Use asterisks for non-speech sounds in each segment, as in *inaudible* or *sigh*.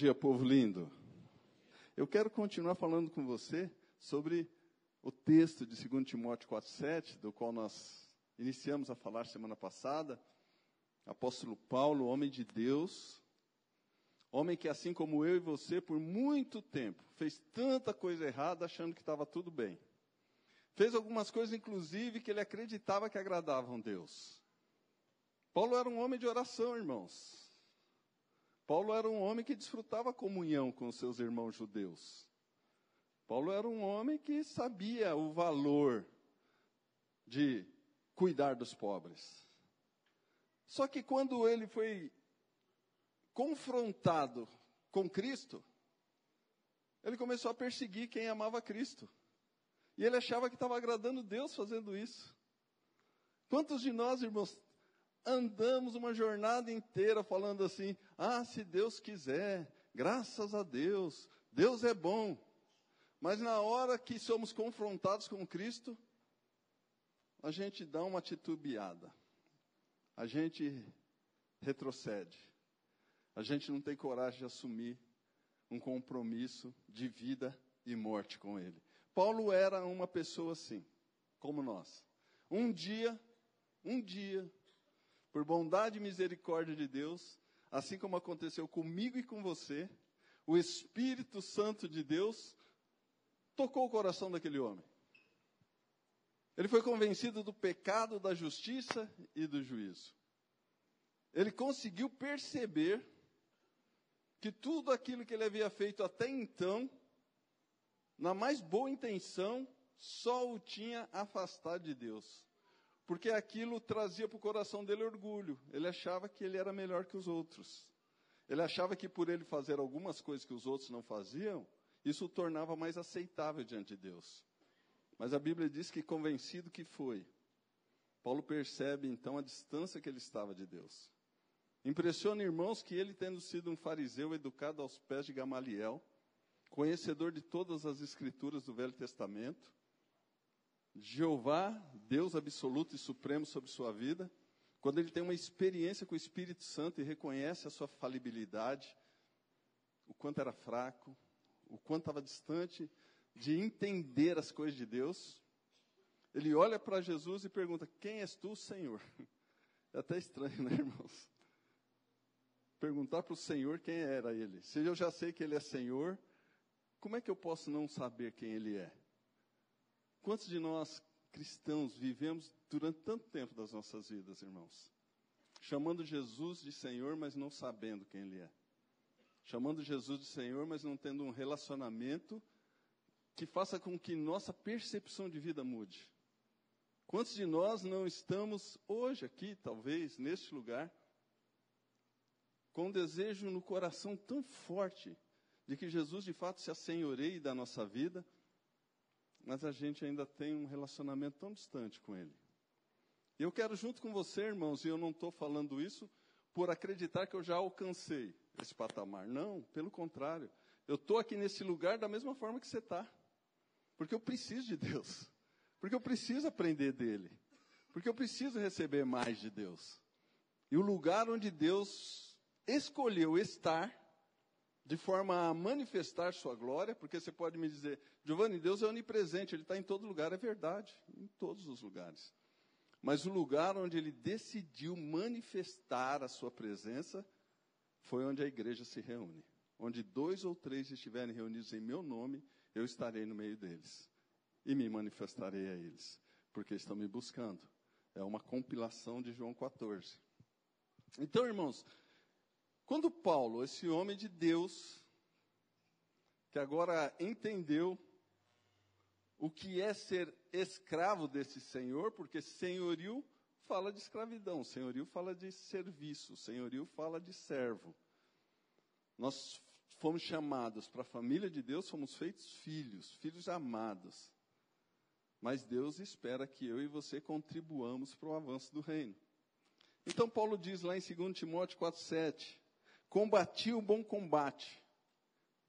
dia, povo lindo. Eu quero continuar falando com você sobre o texto de 2 Timóteo 4,7, do qual nós iniciamos a falar semana passada. Apóstolo Paulo, homem de Deus, homem que, assim como eu e você, por muito tempo, fez tanta coisa errada achando que estava tudo bem. Fez algumas coisas, inclusive, que ele acreditava que agradavam Deus. Paulo era um homem de oração, irmãos. Paulo era um homem que desfrutava comunhão com seus irmãos judeus. Paulo era um homem que sabia o valor de cuidar dos pobres. Só que quando ele foi confrontado com Cristo, ele começou a perseguir quem amava Cristo. E ele achava que estava agradando Deus fazendo isso. Quantos de nós, irmãos, andamos uma jornada inteira falando assim: ah, se Deus quiser, graças a Deus, Deus é bom. Mas na hora que somos confrontados com Cristo, a gente dá uma titubeada, a gente retrocede, a gente não tem coragem de assumir um compromisso de vida e morte com Ele. Paulo era uma pessoa assim, como nós. Um dia, um dia, por bondade e misericórdia de Deus, assim como aconteceu comigo e com você, o Espírito Santo de Deus tocou o coração daquele homem. Ele foi convencido do pecado, da justiça e do juízo. Ele conseguiu perceber que tudo aquilo que ele havia feito até então, na mais boa intenção, só o tinha afastado de Deus porque aquilo trazia para o coração dele orgulho. Ele achava que ele era melhor que os outros. Ele achava que por ele fazer algumas coisas que os outros não faziam, isso o tornava mais aceitável diante de Deus. Mas a Bíblia diz que convencido que foi, Paulo percebe então a distância que ele estava de Deus. Impressiona, irmãos, que ele, tendo sido um fariseu educado aos pés de Gamaliel, conhecedor de todas as escrituras do Velho Testamento, Jeová, Deus absoluto e supremo sobre sua vida, quando ele tem uma experiência com o Espírito Santo e reconhece a sua falibilidade, o quanto era fraco, o quanto estava distante de entender as coisas de Deus, ele olha para Jesus e pergunta: Quem és tu, Senhor? É até estranho, né, irmãos? Perguntar para o Senhor quem era ele. Se eu já sei que ele é Senhor, como é que eu posso não saber quem ele é? Quantos de nós cristãos vivemos durante tanto tempo das nossas vidas, irmãos? Chamando Jesus de Senhor, mas não sabendo quem Ele é. Chamando Jesus de Senhor, mas não tendo um relacionamento que faça com que nossa percepção de vida mude. Quantos de nós não estamos hoje aqui, talvez, neste lugar, com um desejo no coração tão forte de que Jesus de fato se assenhoreie da nossa vida? Mas a gente ainda tem um relacionamento tão distante com Ele. E eu quero, junto com você, irmãos, e eu não estou falando isso por acreditar que eu já alcancei esse patamar. Não, pelo contrário. Eu estou aqui nesse lugar da mesma forma que você está. Porque eu preciso de Deus. Porque eu preciso aprender dele. Porque eu preciso receber mais de Deus. E o lugar onde Deus escolheu estar de forma a manifestar sua glória, porque você pode me dizer, Giovanni, Deus é onipresente, Ele está em todo lugar, é verdade, em todos os lugares. Mas o lugar onde Ele decidiu manifestar a sua presença foi onde a igreja se reúne. Onde dois ou três estiverem reunidos em meu nome, eu estarei no meio deles e me manifestarei a eles, porque estão me buscando. É uma compilação de João 14. Então, irmãos, quando Paulo, esse homem de Deus, que agora entendeu o que é ser escravo desse senhor, porque senhorio fala de escravidão, senhorio fala de serviço, senhorio fala de servo. Nós fomos chamados para a família de Deus, fomos feitos filhos, filhos amados. Mas Deus espera que eu e você contribuamos para o avanço do reino. Então Paulo diz lá em 2 Timóteo 4,7, Combati o bom combate,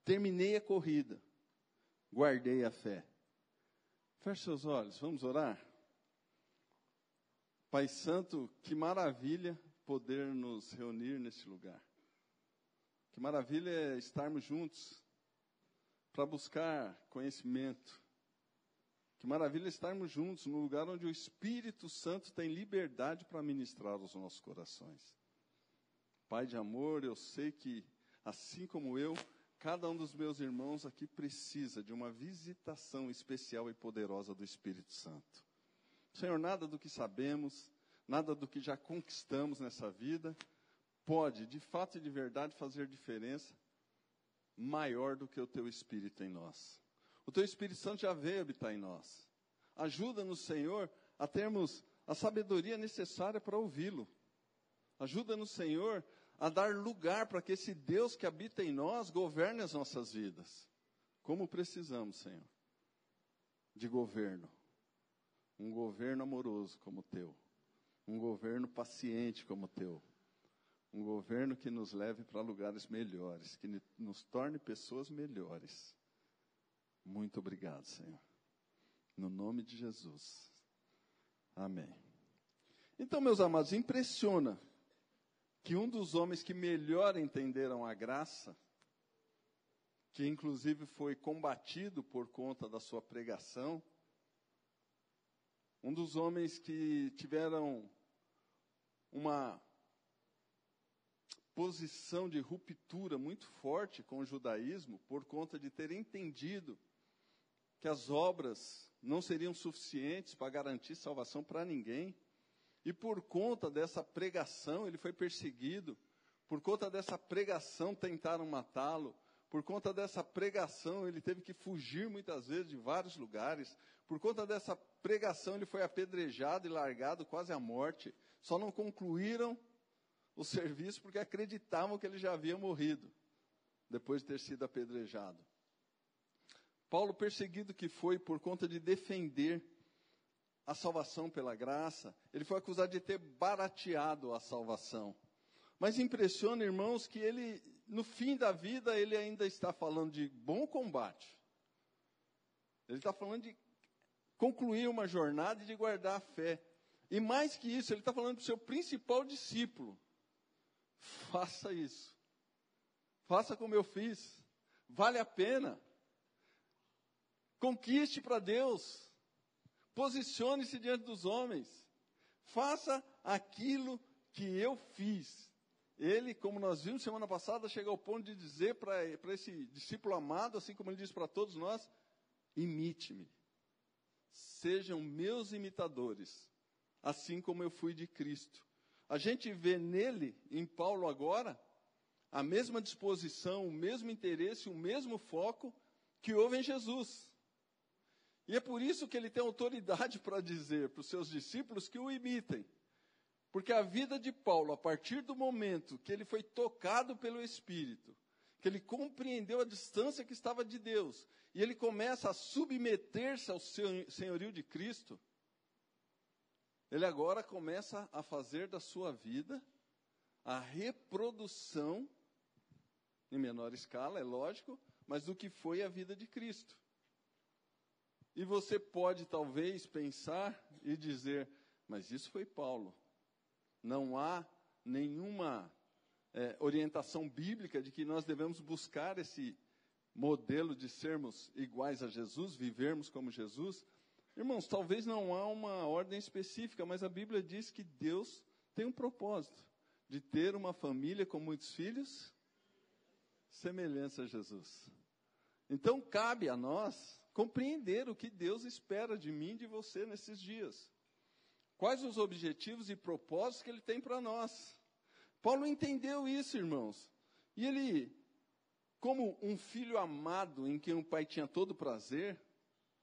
terminei a corrida, guardei a fé. Feche seus olhos, vamos orar? Pai Santo, que maravilha poder nos reunir neste lugar. Que maravilha é estarmos juntos para buscar conhecimento. Que maravilha estarmos juntos no lugar onde o Espírito Santo tem liberdade para ministrar aos nossos corações. Pai de amor, eu sei que, assim como eu, cada um dos meus irmãos aqui precisa de uma visitação especial e poderosa do Espírito Santo. Senhor, nada do que sabemos, nada do que já conquistamos nessa vida, pode, de fato e de verdade, fazer diferença maior do que o teu Espírito em nós. O teu Espírito Santo já veio habitar em nós. Ajuda-nos, Senhor, a termos a sabedoria necessária para ouvi-lo. Ajuda-nos, Senhor, a dar lugar para que esse Deus que habita em nós governe as nossas vidas. Como precisamos, Senhor, de governo. Um governo amoroso como o teu. Um governo paciente como o teu um governo que nos leve para lugares melhores, que nos torne pessoas melhores. Muito obrigado, Senhor. No nome de Jesus. Amém. Então, meus amados, impressiona que um dos homens que melhor entenderam a graça, que inclusive foi combatido por conta da sua pregação, um dos homens que tiveram uma posição de ruptura muito forte com o judaísmo, por conta de ter entendido que as obras não seriam suficientes para garantir salvação para ninguém. E por conta dessa pregação, ele foi perseguido. Por conta dessa pregação, tentaram matá-lo. Por conta dessa pregação, ele teve que fugir muitas vezes de vários lugares. Por conta dessa pregação, ele foi apedrejado e largado quase à morte. Só não concluíram o serviço porque acreditavam que ele já havia morrido, depois de ter sido apedrejado. Paulo, perseguido que foi por conta de defender a salvação pela graça, ele foi acusado de ter barateado a salvação. Mas impressiona, irmãos, que ele, no fim da vida, ele ainda está falando de bom combate. Ele está falando de concluir uma jornada e de guardar a fé. E mais que isso, ele está falando para o seu principal discípulo, Faça isso. Faça como eu fiz. Vale a pena. Conquiste para Deus. Posicione-se diante dos homens. Faça aquilo que eu fiz. Ele, como nós vimos semana passada, chega ao ponto de dizer para esse discípulo amado, assim como ele diz para todos nós: imite-me. Sejam meus imitadores, assim como eu fui de Cristo. A gente vê nele, em Paulo agora, a mesma disposição, o mesmo interesse, o mesmo foco que houve em Jesus. E é por isso que ele tem autoridade *laughs* para dizer para os seus discípulos que o imitem. Porque a vida de Paulo, a partir do momento que ele foi tocado pelo Espírito, que ele compreendeu a distância que estava de Deus, e ele começa a submeter-se ao senhorio de Cristo, ele agora começa a fazer da sua vida a reprodução, em menor escala, é lógico, mas do que foi a vida de Cristo. E você pode talvez pensar e dizer, mas isso foi Paulo. Não há nenhuma é, orientação bíblica de que nós devemos buscar esse modelo de sermos iguais a Jesus, vivermos como Jesus. Irmãos, talvez não há uma ordem específica, mas a Bíblia diz que Deus tem um propósito de ter uma família com muitos filhos semelhantes a Jesus. Então cabe a nós compreender o que Deus espera de mim e de você nesses dias. Quais os objetivos e propósitos que ele tem para nós. Paulo entendeu isso, irmãos. E ele, como um filho amado em quem o pai tinha todo prazer,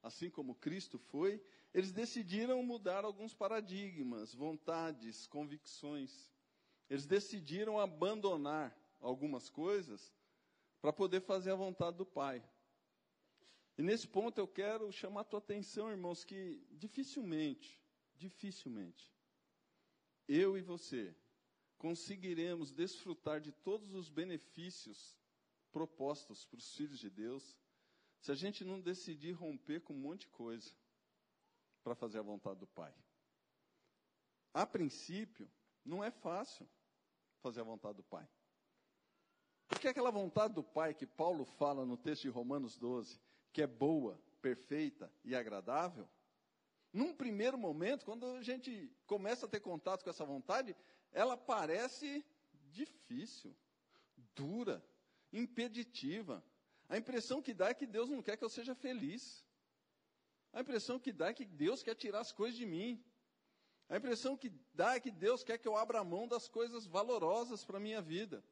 assim como Cristo foi, eles decidiram mudar alguns paradigmas, vontades, convicções. Eles decidiram abandonar algumas coisas para poder fazer a vontade do Pai. E nesse ponto eu quero chamar a tua atenção, irmãos, que dificilmente, dificilmente, eu e você conseguiremos desfrutar de todos os benefícios propostos para os filhos de Deus se a gente não decidir romper com um monte de coisa para fazer a vontade do Pai. A princípio, não é fácil fazer a vontade do Pai. Porque aquela vontade do Pai que Paulo fala no texto de Romanos 12, que é boa, perfeita e agradável, num primeiro momento, quando a gente começa a ter contato com essa vontade, ela parece difícil, dura, impeditiva. A impressão que dá é que Deus não quer que eu seja feliz. A impressão que dá é que Deus quer tirar as coisas de mim. A impressão que dá é que Deus quer que eu abra mão das coisas valorosas para a minha vida.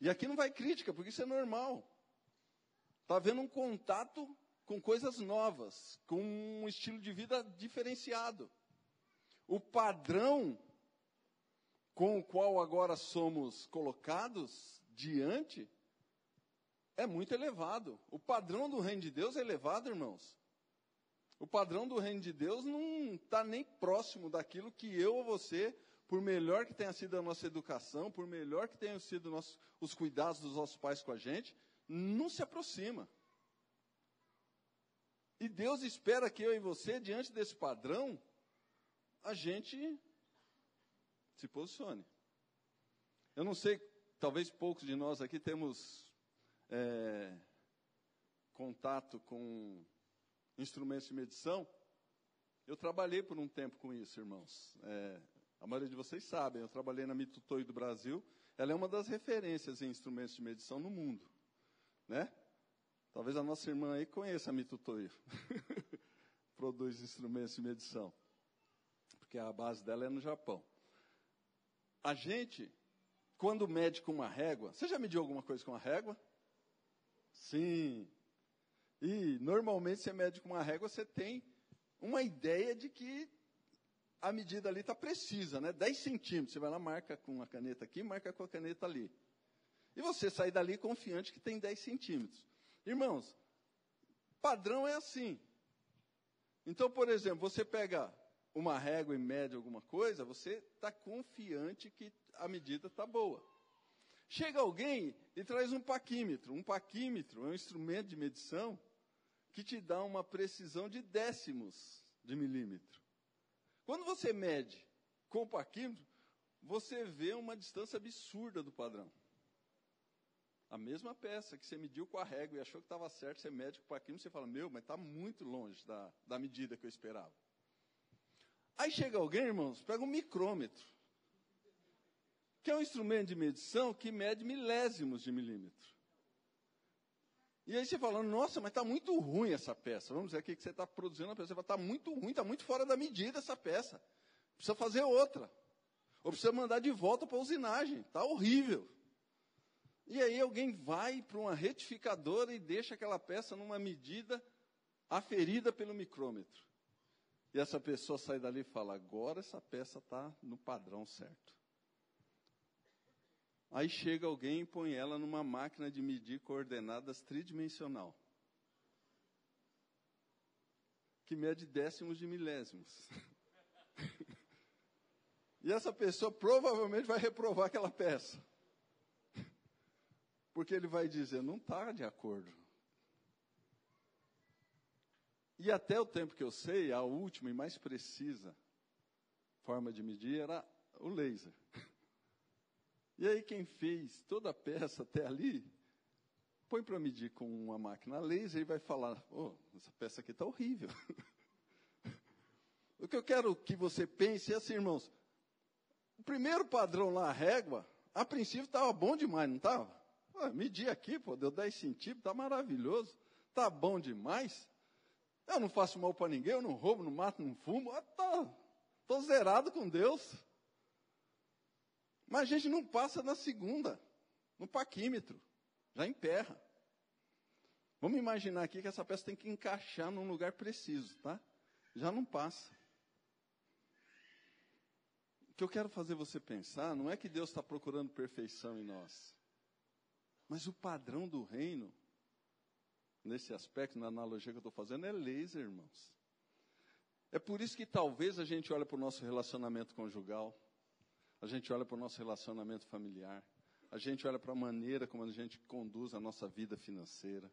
E aqui não vai crítica, porque isso é normal. Está havendo um contato com coisas novas, com um estilo de vida diferenciado. O padrão com o qual agora somos colocados diante é muito elevado. O padrão do reino de Deus é elevado, irmãos. O padrão do reino de Deus não está nem próximo daquilo que eu ou você, por melhor que tenha sido a nossa educação, por melhor que tenham sido nosso, os cuidados dos nossos pais com a gente, não se aproxima. E Deus espera que eu e você, diante desse padrão, a gente se posicione. Eu não sei, talvez poucos de nós aqui temos é, contato com instrumentos de medição. Eu trabalhei por um tempo com isso, irmãos. É, a maioria de vocês sabem, eu trabalhei na Mitutoy do Brasil. Ela é uma das referências em instrumentos de medição no mundo. Né? Talvez a nossa irmã aí conheça a Mitutoyo. *laughs* Produz instrumentos de medição. Porque a base dela é no Japão. A gente, quando mede com uma régua, você já mediu alguma coisa com uma régua? Sim. E normalmente você mede com uma régua, você tem uma ideia de que a medida ali está precisa, né? 10 centímetros. Você vai lá, marca com a caneta aqui, marca com a caneta ali. E você sai dali confiante que tem 10 centímetros. Irmãos, padrão é assim. Então, por exemplo, você pega uma régua e mede alguma coisa, você está confiante que a medida está boa. Chega alguém e traz um paquímetro. Um paquímetro é um instrumento de medição que te dá uma precisão de décimos de milímetro. Quando você mede com o paquímetro, você vê uma distância absurda do padrão. A mesma peça que você mediu com a régua e achou que estava certo, você mede com o paquímetro, você fala, meu, mas está muito longe da, da medida que eu esperava. Aí chega alguém, irmãos, pega um micrômetro, que é um instrumento de medição que mede milésimos de milímetro. E aí você fala, nossa, mas está muito ruim essa peça. Vamos dizer aqui que você está produzindo uma peça. Você fala, está muito ruim, está muito fora da medida essa peça. Precisa fazer outra. Ou precisa mandar de volta para a usinagem. Está horrível. E aí alguém vai para uma retificadora e deixa aquela peça numa medida aferida pelo micrômetro. E essa pessoa sai dali e fala: agora essa peça está no padrão certo. Aí chega alguém e põe ela numa máquina de medir coordenadas tridimensional. Que mede décimos de milésimos. *laughs* e essa pessoa provavelmente vai reprovar aquela peça. Porque ele vai dizer, não está de acordo. E até o tempo que eu sei, a última e mais precisa forma de medir era o laser. E aí quem fez toda a peça até ali, põe para medir com uma máquina laser e vai falar, oh, essa peça aqui está horrível. *laughs* o que eu quero que você pense é assim, irmãos, o primeiro padrão lá, a régua, a princípio estava bom demais, não estava? Pô, medi aqui, pô, deu 10 centímetros, tá maravilhoso, tá bom demais. Eu não faço mal para ninguém, eu não roubo, não mato, não fumo, tá, tô zerado com Deus. Mas a gente não passa na segunda, no paquímetro, já emperra. Vamos imaginar aqui que essa peça tem que encaixar num lugar preciso, tá? Já não passa. O que eu quero fazer você pensar não é que Deus está procurando perfeição em nós. Mas o padrão do reino, nesse aspecto, na analogia que eu estou fazendo, é laser, irmãos. É por isso que talvez a gente olhe para o nosso relacionamento conjugal, a gente olha para o nosso relacionamento familiar, a gente olha para a maneira como a gente conduz a nossa vida financeira,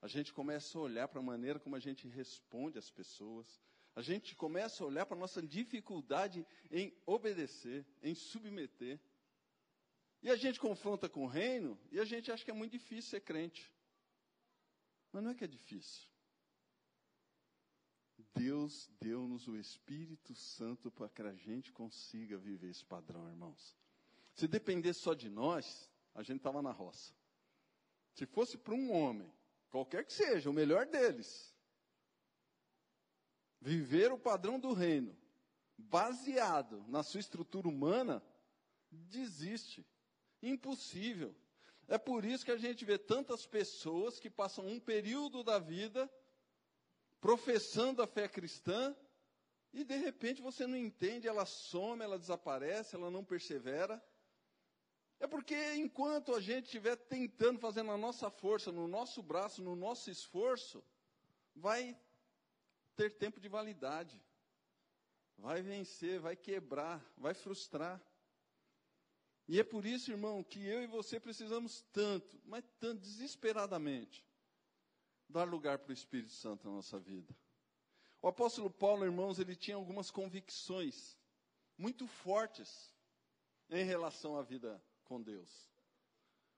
a gente começa a olhar para a maneira como a gente responde às pessoas, a gente começa a olhar para a nossa dificuldade em obedecer, em submeter. E a gente confronta com o reino e a gente acha que é muito difícil ser crente. Mas não é que é difícil. Deus deu-nos o Espírito Santo para que a gente consiga viver esse padrão, irmãos. Se dependesse só de nós, a gente estava na roça. Se fosse para um homem, qualquer que seja, o melhor deles, viver o padrão do reino, baseado na sua estrutura humana, desiste. Impossível. É por isso que a gente vê tantas pessoas que passam um período da vida professando a fé cristã e de repente você não entende, ela some, ela desaparece, ela não persevera. É porque enquanto a gente estiver tentando, fazendo a nossa força, no nosso braço, no nosso esforço, vai ter tempo de validade. Vai vencer, vai quebrar, vai frustrar. E é por isso, irmão, que eu e você precisamos tanto, mas tanto desesperadamente, dar lugar para o Espírito Santo na nossa vida. O apóstolo Paulo, irmãos, ele tinha algumas convicções muito fortes em relação à vida com Deus.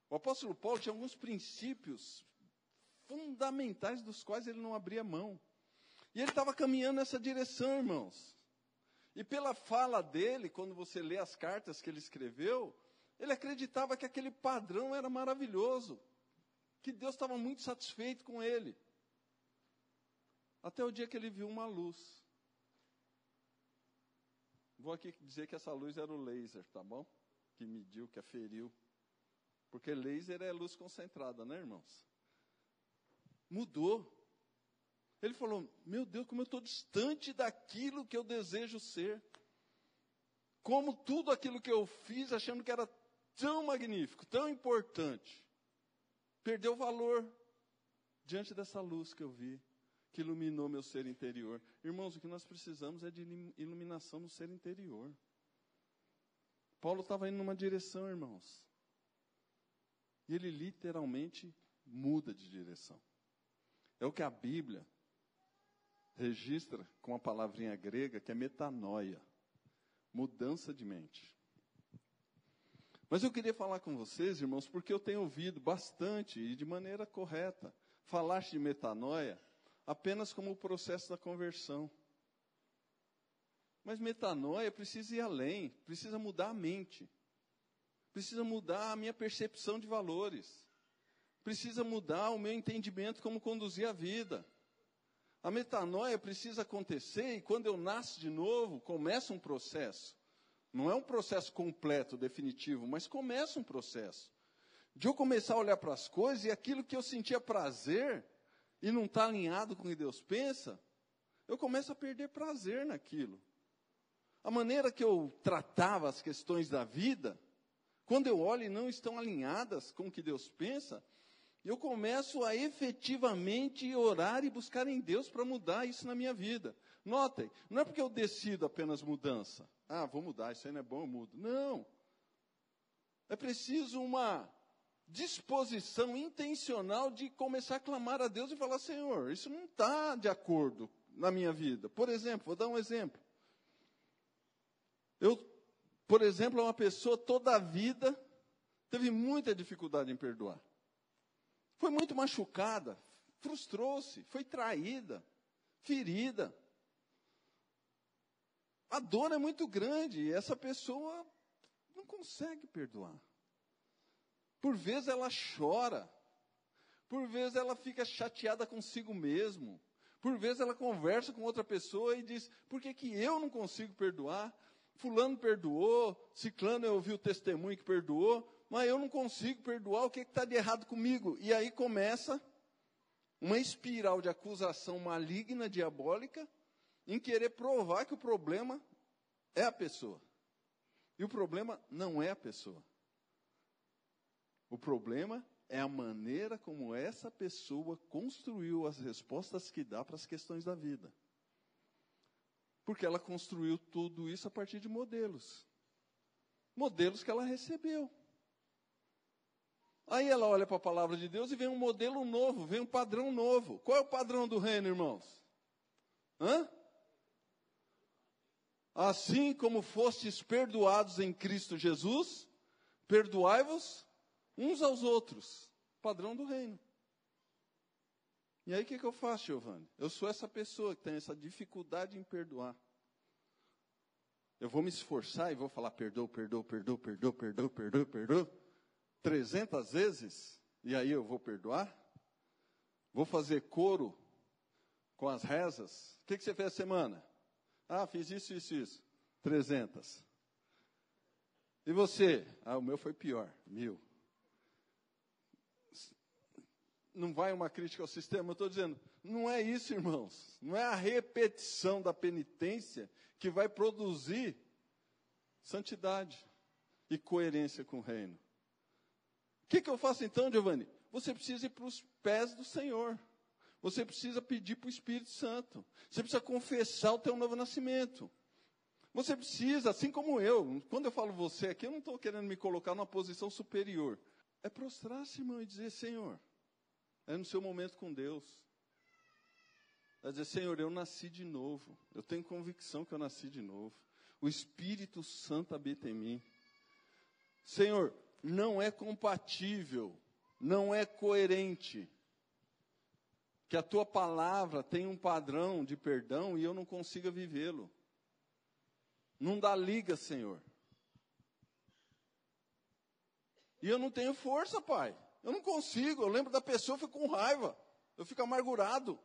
O apóstolo Paulo tinha alguns princípios fundamentais dos quais ele não abria mão. E ele estava caminhando nessa direção, irmãos. E pela fala dele, quando você lê as cartas que ele escreveu, ele acreditava que aquele padrão era maravilhoso, que Deus estava muito satisfeito com ele. Até o dia que ele viu uma luz. Vou aqui dizer que essa luz era o laser, tá bom? Que mediu, que aferiu. Porque laser é luz concentrada, né, irmãos? Mudou. Ele falou: Meu Deus, como eu estou distante daquilo que eu desejo ser. Como tudo aquilo que eu fiz, achando que era tão magnífico, tão importante, perdeu valor diante dessa luz que eu vi, que iluminou meu ser interior. Irmãos, o que nós precisamos é de iluminação no ser interior. Paulo estava indo numa direção, irmãos. E ele literalmente muda de direção. É o que a Bíblia registra com a palavrinha grega que é metanoia mudança de mente. Mas eu queria falar com vocês, irmãos, porque eu tenho ouvido bastante e de maneira correta falar de metanoia apenas como o processo da conversão. Mas metanoia precisa ir além, precisa mudar a mente, precisa mudar a minha percepção de valores, precisa mudar o meu entendimento como conduzir a vida. A metanoia precisa acontecer e quando eu nasço de novo, começa um processo. Não é um processo completo, definitivo, mas começa um processo. De eu começar a olhar para as coisas e aquilo que eu sentia prazer e não está alinhado com o que Deus pensa, eu começo a perder prazer naquilo. A maneira que eu tratava as questões da vida, quando eu olho e não estão alinhadas com o que Deus pensa, eu começo a efetivamente orar e buscar em Deus para mudar isso na minha vida. Notem, não é porque eu decido apenas mudança. Ah, vou mudar, isso aí não é bom, eu mudo. Não. É preciso uma disposição intencional de começar a clamar a Deus e falar: Senhor, isso não está de acordo na minha vida. Por exemplo, vou dar um exemplo. Eu, por exemplo, uma pessoa toda a vida teve muita dificuldade em perdoar. Foi muito machucada, frustrou-se, foi traída, ferida a dor é muito grande e essa pessoa não consegue perdoar. Por vezes ela chora, por vezes ela fica chateada consigo mesmo, por vezes ela conversa com outra pessoa e diz: por que, que eu não consigo perdoar? Fulano perdoou, Ciclano eu ouvi o testemunho que perdoou, mas eu não consigo perdoar, o que está de errado comigo? E aí começa uma espiral de acusação maligna, diabólica, em querer provar que o problema é a pessoa. E o problema não é a pessoa. O problema é a maneira como essa pessoa construiu as respostas que dá para as questões da vida. Porque ela construiu tudo isso a partir de modelos. Modelos que ela recebeu. Aí ela olha para a palavra de Deus e vem um modelo novo, vem um padrão novo. Qual é o padrão do reino, irmãos? Hã? Assim como fostes perdoados em Cristo Jesus, Perdoai-vos uns aos outros. Padrão do reino. E aí o que, que eu faço, Giovanni? Eu sou essa pessoa que tem essa dificuldade em perdoar. Eu vou me esforçar e vou falar perdoa, perdoa, perdoa, perdoa, perdoa, perdoa, perdoa, 300 vezes, e aí eu vou perdoar? Vou fazer coro com as rezas? O que, que você fez a semana? Ah, fiz isso, isso, isso. 300. E você? Ah, o meu foi pior, mil. Não vai uma crítica ao sistema, eu estou dizendo, não é isso, irmãos. Não é a repetição da penitência que vai produzir santidade e coerência com o reino. O que, que eu faço então, Giovanni? Você precisa ir para os pés do Senhor. Você precisa pedir para o Espírito Santo. Você precisa confessar o teu novo nascimento. Você precisa, assim como eu, quando eu falo você aqui, eu não estou querendo me colocar numa posição superior. É prostrar-se, irmão, e dizer, Senhor, é no seu momento com Deus. É dizer, Senhor, eu nasci de novo. Eu tenho convicção que eu nasci de novo. O Espírito Santo habita em mim. Senhor, não é compatível, não é coerente que a tua palavra tem um padrão de perdão e eu não consiga vivê-lo. Não dá liga, Senhor. E eu não tenho força, Pai. Eu não consigo. Eu lembro da pessoa, eu fico com raiva. Eu fico amargurado.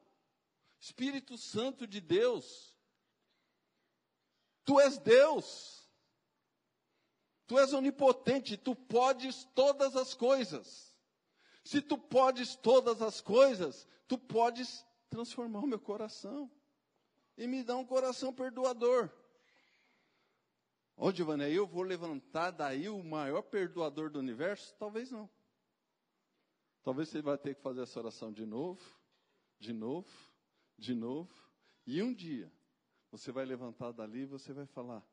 Espírito Santo de Deus. Tu és Deus. Tu és onipotente. Tu podes todas as coisas. Se tu podes todas as coisas, tu podes transformar o meu coração e me dar um coração perdoador. Ô, Giovanni, eu vou levantar daí o maior perdoador do universo? Talvez não. Talvez você vai ter que fazer essa oração de novo, de novo, de novo. E um dia, você vai levantar dali e você vai falar: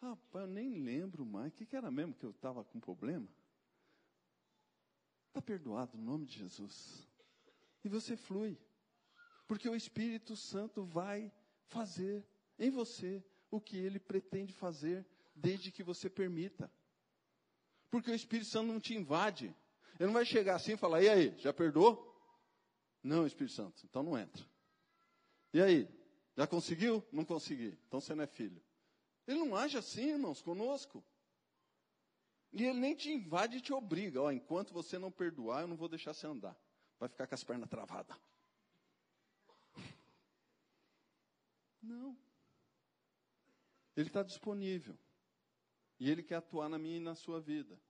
Rapaz, eu nem lembro mais. O que, que era mesmo que eu estava com problema? Está perdoado no nome de Jesus. E você flui. Porque o Espírito Santo vai fazer em você o que ele pretende fazer, desde que você permita. Porque o Espírito Santo não te invade. Ele não vai chegar assim e falar: e aí, já perdoou? Não, Espírito Santo, então não entra. E aí, já conseguiu? Não consegui, então você não é filho. Ele não age assim, irmãos, conosco. E ele nem te invade e te obriga. Ó, enquanto você não perdoar, eu não vou deixar você andar. Vai ficar com as pernas travadas. Não. Ele está disponível. E ele quer atuar na minha e na sua vida.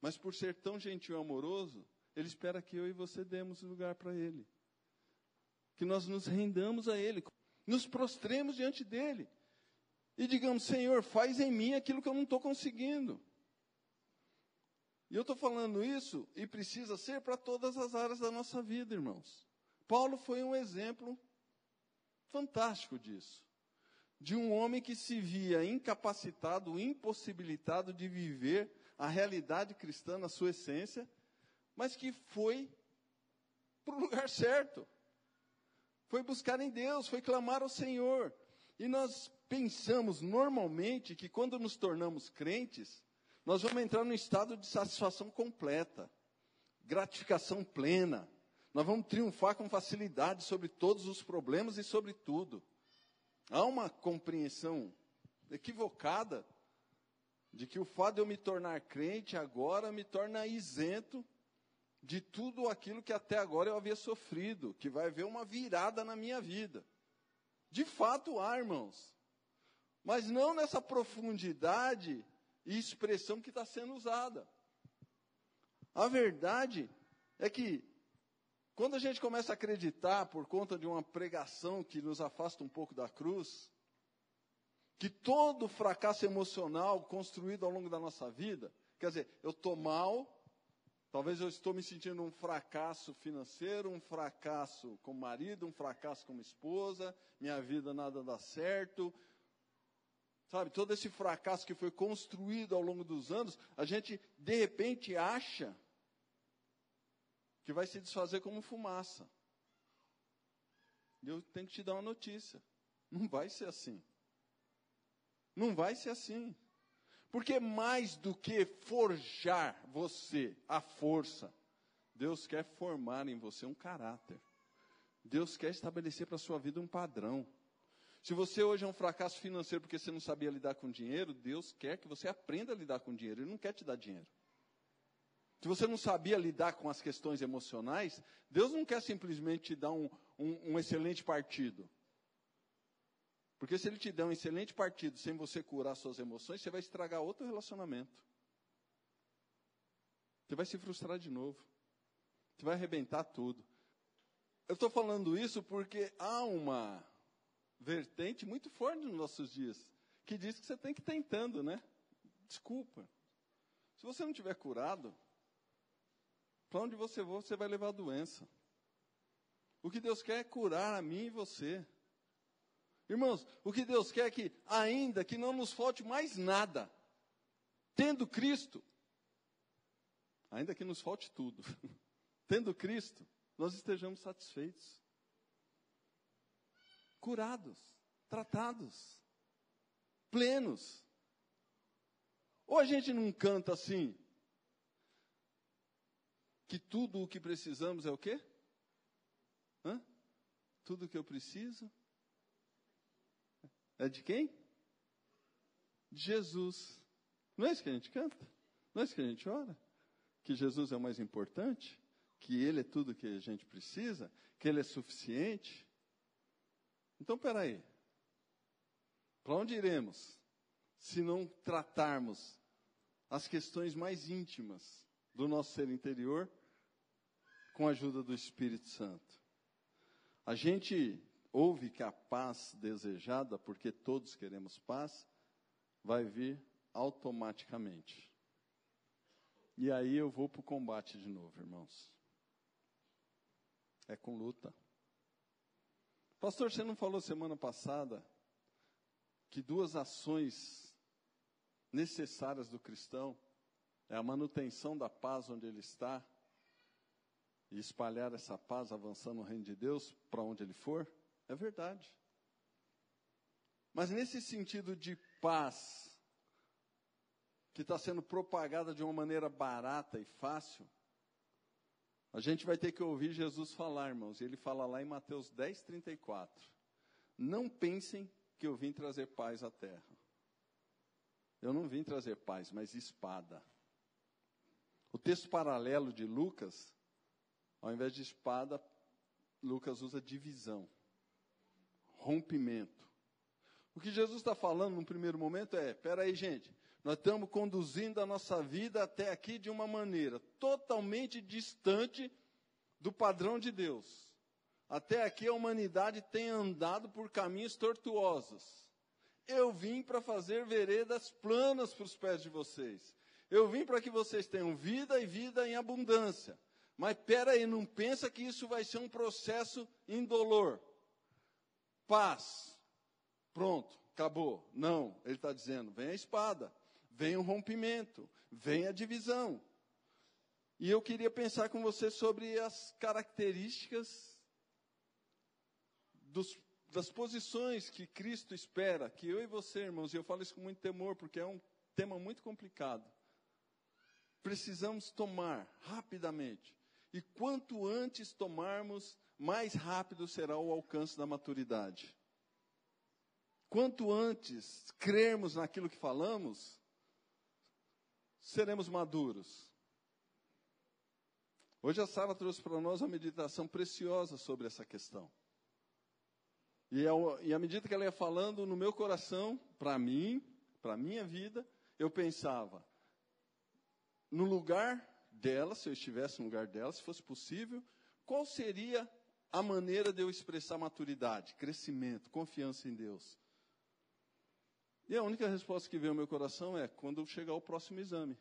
Mas por ser tão gentil e amoroso, ele espera que eu e você demos lugar para ele. Que nós nos rendamos a ele, nos prostremos diante dele. E digamos, Senhor, faz em mim aquilo que eu não estou conseguindo. E eu estou falando isso e precisa ser para todas as áreas da nossa vida, irmãos. Paulo foi um exemplo fantástico disso. De um homem que se via incapacitado, impossibilitado de viver a realidade cristã na sua essência, mas que foi para o lugar certo. Foi buscar em Deus, foi clamar ao Senhor. E nós pensamos normalmente que quando nos tornamos crentes, nós vamos entrar num estado de satisfação completa, gratificação plena. Nós vamos triunfar com facilidade sobre todos os problemas e sobre tudo. Há uma compreensão equivocada de que o fato de eu me tornar crente agora me torna isento de tudo aquilo que até agora eu havia sofrido, que vai haver uma virada na minha vida. De fato há, irmãos. Mas não nessa profundidade e expressão que está sendo usada. A verdade é que, quando a gente começa a acreditar por conta de uma pregação que nos afasta um pouco da cruz, que todo fracasso emocional construído ao longo da nossa vida, quer dizer, eu estou mal, talvez eu estou me sentindo um fracasso financeiro, um fracasso como marido, um fracasso como esposa, minha vida nada dá certo, Sabe, todo esse fracasso que foi construído ao longo dos anos, a gente de repente acha que vai se desfazer como fumaça. Eu tenho que te dar uma notícia: não vai ser assim. Não vai ser assim. Porque mais do que forjar você a força, Deus quer formar em você um caráter. Deus quer estabelecer para a sua vida um padrão. Se você hoje é um fracasso financeiro porque você não sabia lidar com dinheiro, Deus quer que você aprenda a lidar com dinheiro. Ele não quer te dar dinheiro. Se você não sabia lidar com as questões emocionais, Deus não quer simplesmente te dar um, um, um excelente partido. Porque se Ele te der um excelente partido sem você curar suas emoções, você vai estragar outro relacionamento. Você vai se frustrar de novo. Você vai arrebentar tudo. Eu estou falando isso porque há uma vertente muito forte nos nossos dias que diz que você tem que ir tentando, né? Desculpa. Se você não tiver curado, para onde você for, você vai levar a doença. O que Deus quer é curar a mim e você. Irmãos, o que Deus quer é que, ainda que não nos falte mais nada, tendo Cristo, ainda que nos falte tudo, *laughs* tendo Cristo, nós estejamos satisfeitos, curados, tratados, plenos. Ou a gente não canta assim, que tudo o que precisamos é o quê? Hã? Tudo o que eu preciso é de quem? De Jesus. Não é isso que a gente canta? Não é isso que a gente ora? Que Jesus é o mais importante? Que Ele é tudo que a gente precisa? Que Ele é suficiente? Então, peraí. Para onde iremos se não tratarmos as questões mais íntimas do nosso ser interior com a ajuda do Espírito Santo? A gente ouve que a paz desejada, porque todos queremos paz, vai vir automaticamente. E aí eu vou para o combate de novo, irmãos. É com luta. Pastor, você não falou semana passada que duas ações necessárias do cristão é a manutenção da paz onde ele está e espalhar essa paz avançando no reino de Deus para onde ele for? É verdade. Mas nesse sentido de paz, que está sendo propagada de uma maneira barata e fácil, a gente vai ter que ouvir Jesus falar, irmãos. E ele fala lá em Mateus 10, 34. Não pensem que eu vim trazer paz à terra. Eu não vim trazer paz, mas espada. O texto paralelo de Lucas, ao invés de espada, Lucas usa divisão rompimento. O que Jesus está falando no primeiro momento é: peraí, gente, nós estamos conduzindo a nossa vida até aqui de uma maneira totalmente distante do padrão de Deus. Até aqui a humanidade tem andado por caminhos tortuosos. Eu vim para fazer veredas planas para os pés de vocês. Eu vim para que vocês tenham vida e vida em abundância. Mas pera aí, não pensa que isso vai ser um processo indolor paz. Pronto, acabou. Não, ele está dizendo: vem a espada, vem o rompimento, vem a divisão. E eu queria pensar com você sobre as características dos, das posições que Cristo espera que eu e você, irmãos, e eu falo isso com muito temor, porque é um tema muito complicado, precisamos tomar rapidamente. E quanto antes tomarmos, mais rápido será o alcance da maturidade. Quanto antes crermos naquilo que falamos, seremos maduros. Hoje a Sara trouxe para nós uma meditação preciosa sobre essa questão. E, ao, e à medida que ela ia falando no meu coração, para mim, para a minha vida, eu pensava, no lugar dela, se eu estivesse no lugar dela, se fosse possível, qual seria a maneira de eu expressar maturidade, crescimento, confiança em Deus. E a única resposta que veio ao meu coração é quando chegar o próximo exame.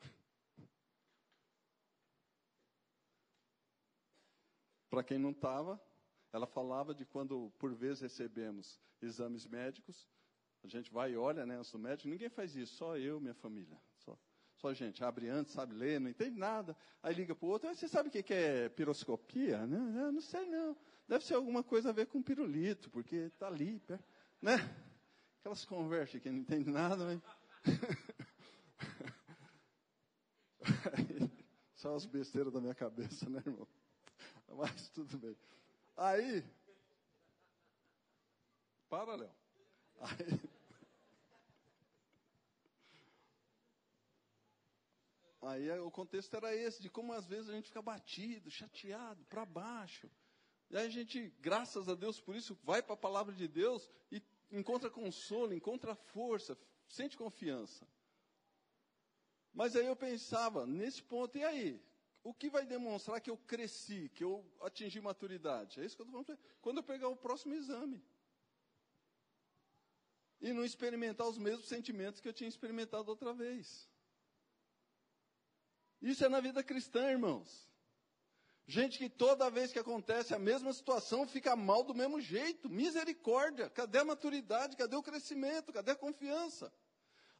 *laughs* Para quem não estava, ela falava de quando por vezes recebemos exames médicos, a gente vai e olha, né, antes do médico, ninguém faz isso, só eu, minha família. Só. Só gente abre antes, sabe ler, não entende nada. Aí liga para o outro, você sabe o que é piroscopia? Não, não sei não. Deve ser alguma coisa a ver com pirulito, porque está ali, né? Aquelas conversas que não entende nada, mas... *laughs* Só as besteiras da minha cabeça, né, irmão? Mas tudo bem. Aí. Para, Léo. Aí. Aí o contexto era esse, de como às vezes a gente fica batido, chateado, para baixo. E aí a gente, graças a Deus por isso, vai para a palavra de Deus e encontra consolo, encontra força, sente confiança. Mas aí eu pensava, nesse ponto, e aí? O que vai demonstrar que eu cresci, que eu atingi maturidade? É isso que eu estou falando. Quando eu pegar o próximo exame. E não experimentar os mesmos sentimentos que eu tinha experimentado outra vez. Isso é na vida cristã, irmãos. Gente que toda vez que acontece a mesma situação fica mal do mesmo jeito. Misericórdia. Cadê a maturidade? Cadê o crescimento? Cadê a confiança?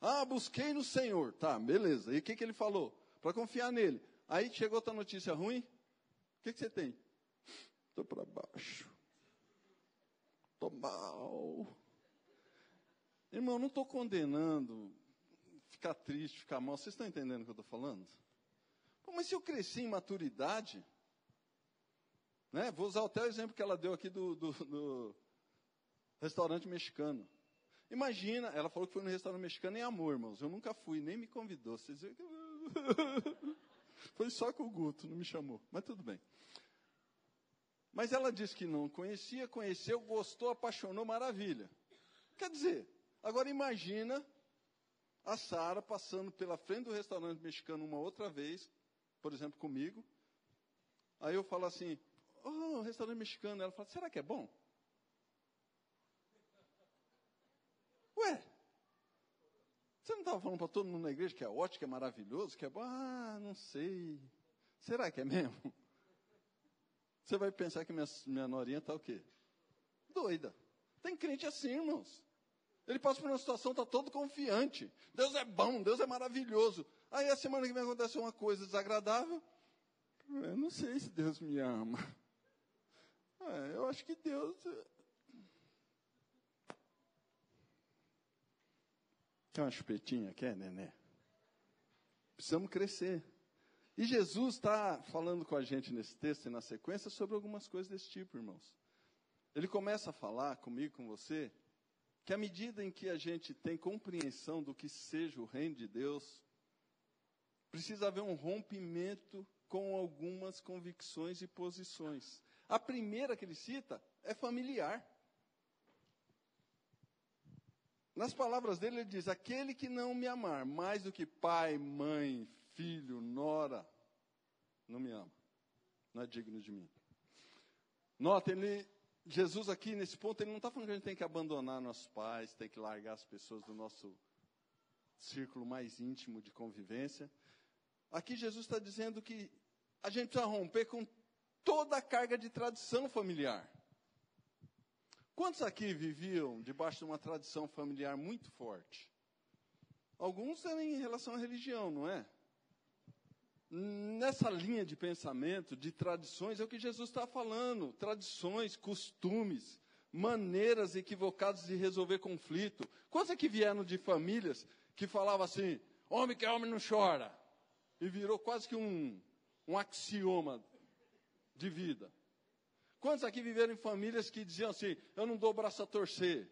Ah, busquei no Senhor. Tá, beleza. E o que, que ele falou? Para confiar nele. Aí chegou outra notícia ruim. O que, que você tem? Estou para baixo. Estou mal. Irmão, não estou condenando ficar triste, ficar mal. Vocês estão entendendo o que eu estou falando? Mas se eu cresci em maturidade, né? Vou usar até o exemplo que ela deu aqui do, do, do restaurante mexicano. Imagina, ela falou que foi no restaurante mexicano em amor, irmãos. Eu nunca fui, nem me convidou. Vocês *laughs* foi só com o Guto, não me chamou. Mas tudo bem. Mas ela disse que não conhecia, conheceu, gostou, apaixonou, maravilha. Quer dizer, agora imagina a Sara passando pela frente do restaurante mexicano uma outra vez, por exemplo, comigo. Aí eu falo assim, oh, restaurante mexicano. Ela fala, será que é bom? Ué, você não estava falando para todo mundo na igreja que é ótimo, que é maravilhoso, que é bom? Ah, não sei. Será que é mesmo? Você vai pensar que minha, minha norinha está o quê? Doida. Tem crente assim, irmãos. Ele passa por uma situação, está todo confiante. Deus é bom, Deus é maravilhoso. Aí a semana que vem acontece uma coisa desagradável. Eu não sei se Deus me ama. É, eu acho que Deus. É Quer uma chupetinha? Quer, nené? Precisamos crescer. E Jesus está falando com a gente nesse texto e na sequência sobre algumas coisas desse tipo, irmãos. Ele começa a falar comigo, com você, que à medida em que a gente tem compreensão do que seja o reino de Deus, precisa haver um rompimento com algumas convicções e posições. A primeira que ele cita é familiar. Nas palavras dele, ele diz: Aquele que não me amar mais do que pai, mãe, filho, nora, não me ama, não é digno de mim. Nota, ele Jesus aqui, nesse ponto, ele não está falando que a gente tem que abandonar nossos pais, tem que largar as pessoas do nosso círculo mais íntimo de convivência. Aqui Jesus está dizendo que a gente precisa romper com toda a carga de tradição familiar. Quantos aqui viviam debaixo de uma tradição familiar muito forte? Alguns eram em relação à religião, não é? nessa linha de pensamento, de tradições, é o que Jesus está falando. Tradições, costumes, maneiras equivocadas de resolver conflito. Quantos que vieram de famílias que falavam assim, homem que é homem não chora? E virou quase que um, um axioma de vida. Quantos aqui viveram em famílias que diziam assim, eu não dou o braço a torcer?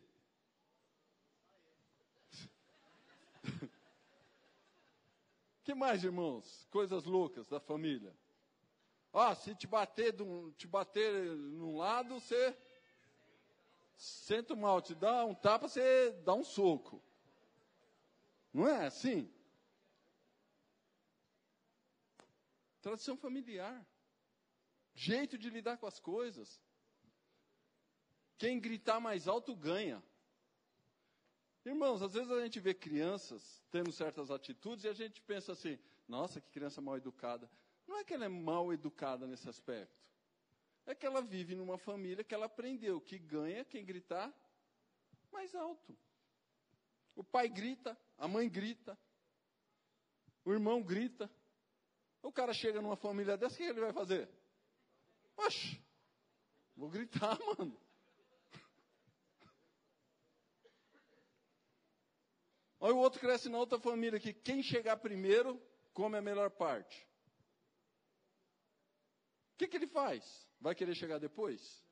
*laughs* que mais, irmãos? Coisas loucas da família. Ah, se te bater, te bater num lado, você senta mal, te dá um tapa, você dá um soco. Não é assim? Tradição familiar. Jeito de lidar com as coisas. Quem gritar mais alto ganha. Irmãos, às vezes a gente vê crianças tendo certas atitudes e a gente pensa assim: nossa, que criança mal educada. Não é que ela é mal educada nesse aspecto. É que ela vive numa família que ela aprendeu que ganha quem gritar mais alto. O pai grita, a mãe grita, o irmão grita. O cara chega numa família dessa, o que ele vai fazer? Oxe, vou gritar, *laughs* mano. Aí o outro cresce na outra família que quem chegar primeiro come a melhor parte. O que, que ele faz? Vai querer chegar depois?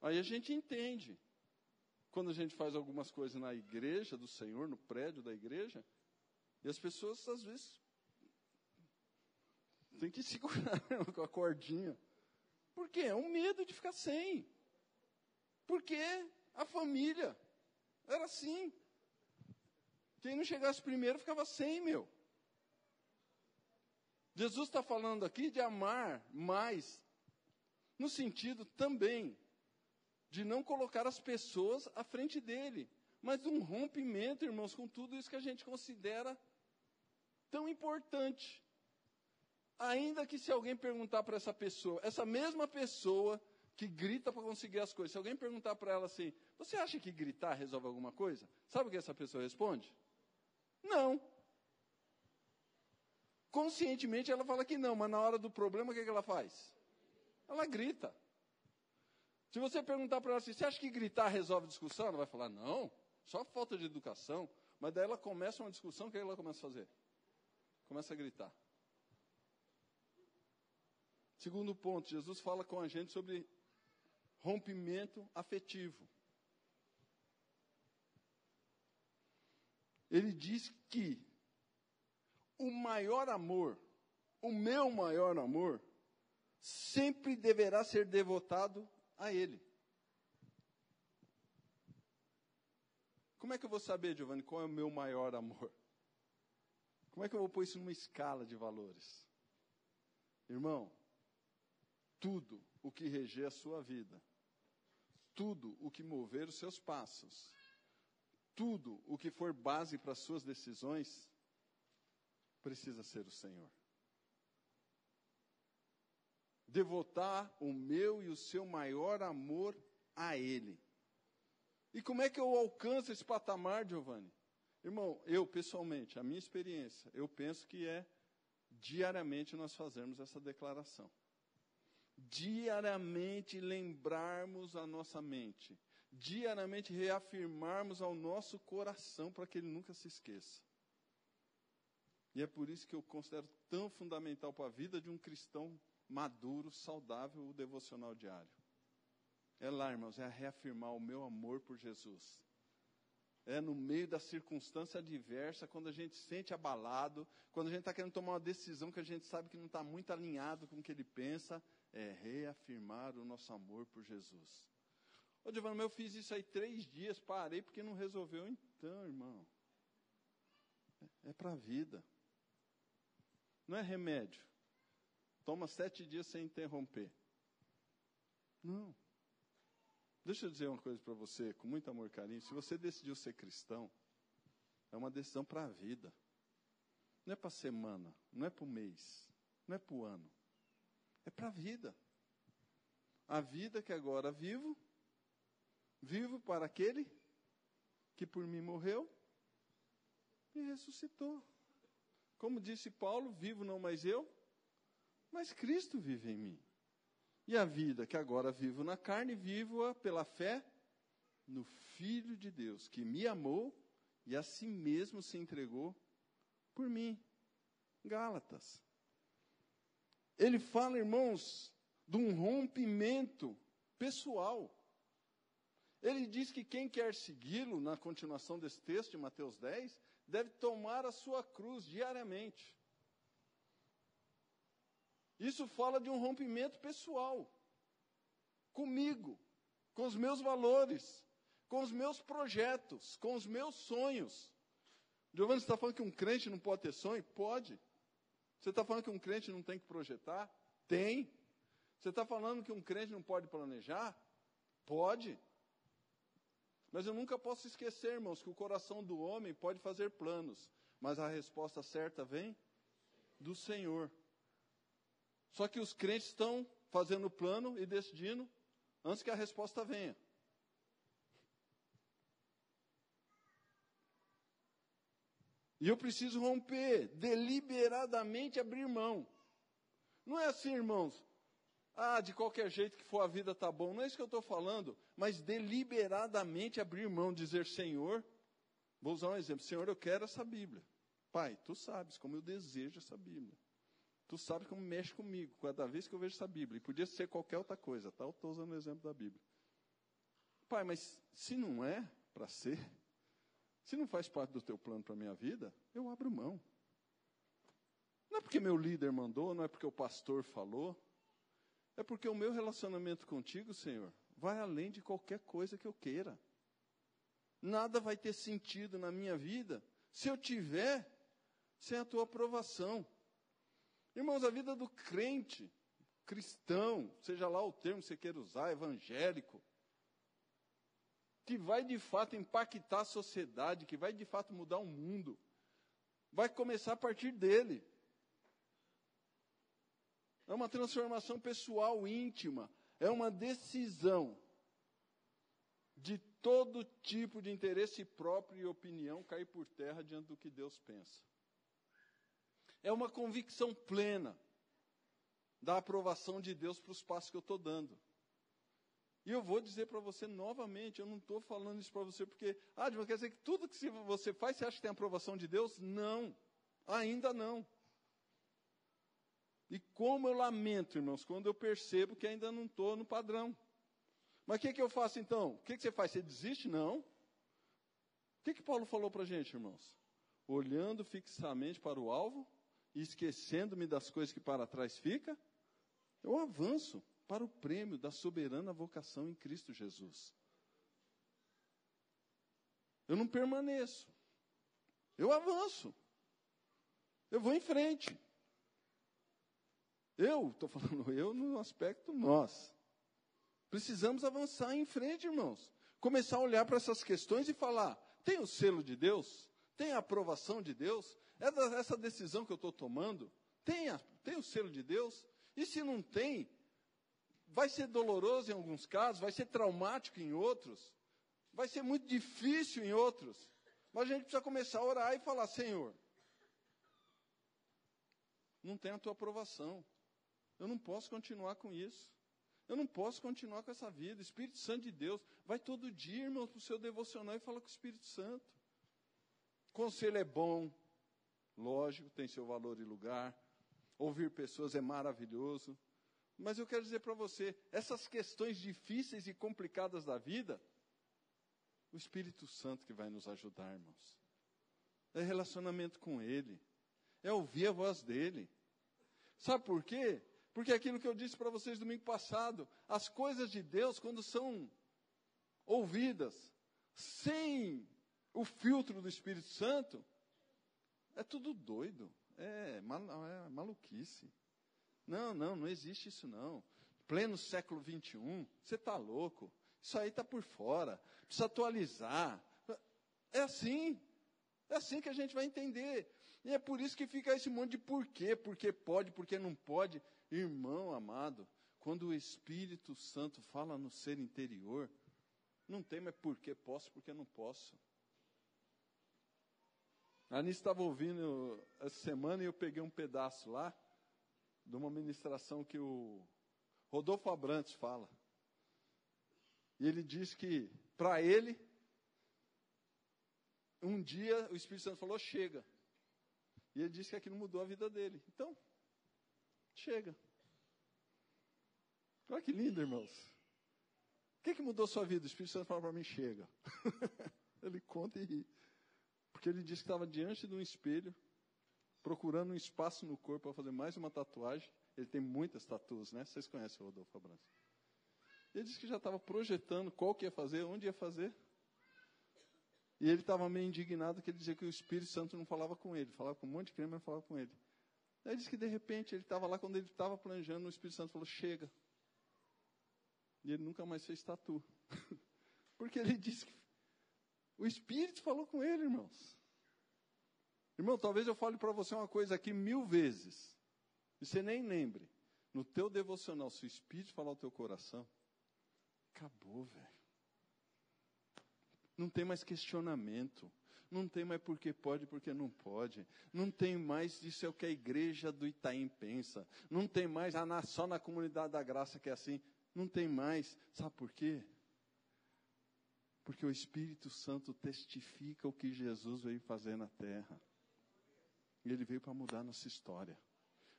Aí a gente entende. Quando a gente faz algumas coisas na igreja do Senhor, no prédio da igreja, e as pessoas às vezes têm que segurar *laughs* com a cordinha. Por quê? É um medo de ficar sem. Porque a família era assim. Quem não chegasse primeiro ficava sem, meu. Jesus está falando aqui de amar mais, no sentido também de não colocar as pessoas à frente dele, mas um rompimento, irmãos, com tudo isso que a gente considera tão importante. Ainda que se alguém perguntar para essa pessoa, essa mesma pessoa que grita para conseguir as coisas, se alguém perguntar para ela assim, você acha que gritar resolve alguma coisa? Sabe o que essa pessoa responde? Não. Conscientemente ela fala que não, mas na hora do problema o que, que ela faz? Ela grita. Se você perguntar para ela assim, você acha que gritar resolve discussão? Ela vai falar, não, só falta de educação. Mas daí ela começa uma discussão, o que ela começa a fazer? Começa a gritar. Segundo ponto, Jesus fala com a gente sobre rompimento afetivo. Ele diz que o maior amor, o meu maior amor, sempre deverá ser devotado a Ele. Como é que eu vou saber, Giovanni, qual é o meu maior amor? Como é que eu vou pôr isso numa escala de valores? Irmão, tudo o que reger a sua vida, tudo o que mover os seus passos, tudo o que for base para as suas decisões, precisa ser o Senhor. Devotar o meu e o seu maior amor a Ele. E como é que eu alcanço esse patamar, Giovanni? Irmão, eu pessoalmente, a minha experiência, eu penso que é diariamente nós fazermos essa declaração. Diariamente lembrarmos a nossa mente, diariamente reafirmarmos ao nosso coração para que ele nunca se esqueça. E é por isso que eu considero tão fundamental para a vida de um cristão maduro, saudável, o devocional diário. É lá, irmãos, é reafirmar o meu amor por Jesus é no meio da circunstância adversa, quando a gente se sente abalado, quando a gente está querendo tomar uma decisão que a gente sabe que não está muito alinhado com o que ele pensa, é reafirmar o nosso amor por Jesus. Ô, Giovanni, eu fiz isso aí três dias, parei porque não resolveu. Então, irmão, é, é para a vida. Não é remédio. Toma sete dias sem interromper. Não. Deixa eu dizer uma coisa para você, com muito amor e carinho. Se você decidiu ser cristão, é uma decisão para a vida. Não é para a semana, não é para o mês, não é para o ano. É para a vida. A vida que agora vivo, vivo para aquele que por mim morreu e ressuscitou. Como disse Paulo, vivo não mais eu, mas Cristo vive em mim. E a vida que agora vivo na carne, vivo-a pela fé no Filho de Deus, que me amou e a si mesmo se entregou por mim. Gálatas. Ele fala, irmãos, de um rompimento pessoal. Ele diz que quem quer segui-lo, na continuação desse texto de Mateus 10, deve tomar a sua cruz diariamente. Isso fala de um rompimento pessoal. Comigo, com os meus valores, com os meus projetos, com os meus sonhos. Giovanni, está falando que um crente não pode ter sonho? Pode. Você está falando que um crente não tem que projetar? Tem. Você está falando que um crente não pode planejar? Pode. Mas eu nunca posso esquecer, irmãos, que o coração do homem pode fazer planos, mas a resposta certa vem do Senhor. Só que os crentes estão fazendo o plano e decidindo antes que a resposta venha. E eu preciso romper, deliberadamente abrir mão. Não é assim, irmãos. Ah, de qualquer jeito que for a vida tá bom. Não é isso que eu estou falando. Mas deliberadamente abrir mão, dizer, Senhor, vou usar um exemplo. Senhor, eu quero essa Bíblia. Pai, tu sabes como eu desejo essa Bíblia. Tu sabes como mexe comigo cada vez que eu vejo essa Bíblia. E podia ser qualquer outra coisa, tá? Eu estou usando o exemplo da Bíblia. Pai, mas se não é para ser, se não faz parte do teu plano para a minha vida, eu abro mão. Não é porque meu líder mandou, não é porque o pastor falou, é porque o meu relacionamento contigo, Senhor, vai além de qualquer coisa que eu queira. Nada vai ter sentido na minha vida se eu tiver sem a tua aprovação. Irmãos, a vida do crente, cristão, seja lá o termo que você queira usar, evangélico, que vai de fato impactar a sociedade, que vai de fato mudar o mundo, vai começar a partir dele. É uma transformação pessoal íntima, é uma decisão de todo tipo de interesse próprio e opinião cair por terra diante do que Deus pensa. É uma convicção plena da aprovação de Deus para os passos que eu estou dando. E eu vou dizer para você novamente, eu não estou falando isso para você porque, ah, quer dizer que tudo que você faz, você acha que tem aprovação de Deus? Não, ainda não. E como eu lamento, irmãos, quando eu percebo que ainda não estou no padrão. Mas o que, que eu faço então? O que, que você faz? Você desiste? Não. O que, que Paulo falou para a gente, irmãos? Olhando fixamente para o alvo e esquecendo-me das coisas que para trás fica, eu avanço para o prêmio da soberana vocação em Cristo Jesus. Eu não permaneço. Eu avanço. Eu vou em frente. Eu, estou falando *laughs* eu no aspecto nós. Precisamos avançar em frente, irmãos. Começar a olhar para essas questões e falar: tem o selo de Deus? Tem a aprovação de Deus? Essa decisão que eu estou tomando? Tem, a, tem o selo de Deus? E se não tem, vai ser doloroso em alguns casos, vai ser traumático em outros, vai ser muito difícil em outros. Mas a gente precisa começar a orar e falar: Senhor, não tem a tua aprovação. Eu não posso continuar com isso. Eu não posso continuar com essa vida. Espírito Santo de Deus, vai todo dia, irmão, para o seu devocional e fala com o Espírito Santo. Conselho é bom, lógico, tem seu valor e lugar. Ouvir pessoas é maravilhoso. Mas eu quero dizer para você, essas questões difíceis e complicadas da vida, o Espírito Santo que vai nos ajudar, irmãos. É relacionamento com Ele, é ouvir a voz dEle. Sabe por quê? Porque é aquilo que eu disse para vocês domingo passado, as coisas de Deus, quando são ouvidas sem o filtro do Espírito Santo, é tudo doido, é, mal, é maluquice. Não, não, não existe isso não. Pleno século 21, você está louco. Isso aí está por fora. Precisa atualizar. É assim. É assim que a gente vai entender. E é por isso que fica esse monte de porquê, porque pode, porque não pode. Irmão amado, quando o Espírito Santo fala no ser interior, não tem mais porquê posso, porque não posso. A Anice estava ouvindo essa semana e eu peguei um pedaço lá de uma ministração que o Rodolfo Abrantes fala. E ele diz que, para ele, um dia o Espírito Santo falou: chega. E ele disse que aquilo mudou a vida dele. Então, chega. Olha que lindo, irmãos. O que, que mudou sua vida? O Espírito Santo falou para mim: chega. *laughs* ele conta e ri. Porque ele disse que estava diante de um espelho procurando um espaço no corpo para fazer mais uma tatuagem. Ele tem muitas tatuas, né? Vocês conhecem o Rodolfo Abrantes. Ele disse que já estava projetando qual que ia fazer, onde ia fazer. E ele estava meio indignado que ele dizia que o Espírito Santo não falava com ele, falava com um monte de creme, mas não falava com ele. Aí ele disse que de repente ele estava lá, quando ele estava planejando, o Espírito Santo falou: chega. E ele nunca mais fez tatu. *laughs* Porque ele disse que o Espírito falou com ele, irmãos. Irmão, talvez eu fale para você uma coisa aqui mil vezes, e você nem lembre. No teu devocional, se o Espírito falar ao teu coração, acabou, velho. Não tem mais questionamento. Não tem mais porque pode, porque não pode. Não tem mais isso é o que a igreja do Itaim pensa. Não tem mais ah, só na comunidade da graça que é assim. Não tem mais. Sabe por quê? Porque o Espírito Santo testifica o que Jesus veio fazer na terra. E ele veio para mudar a nossa história,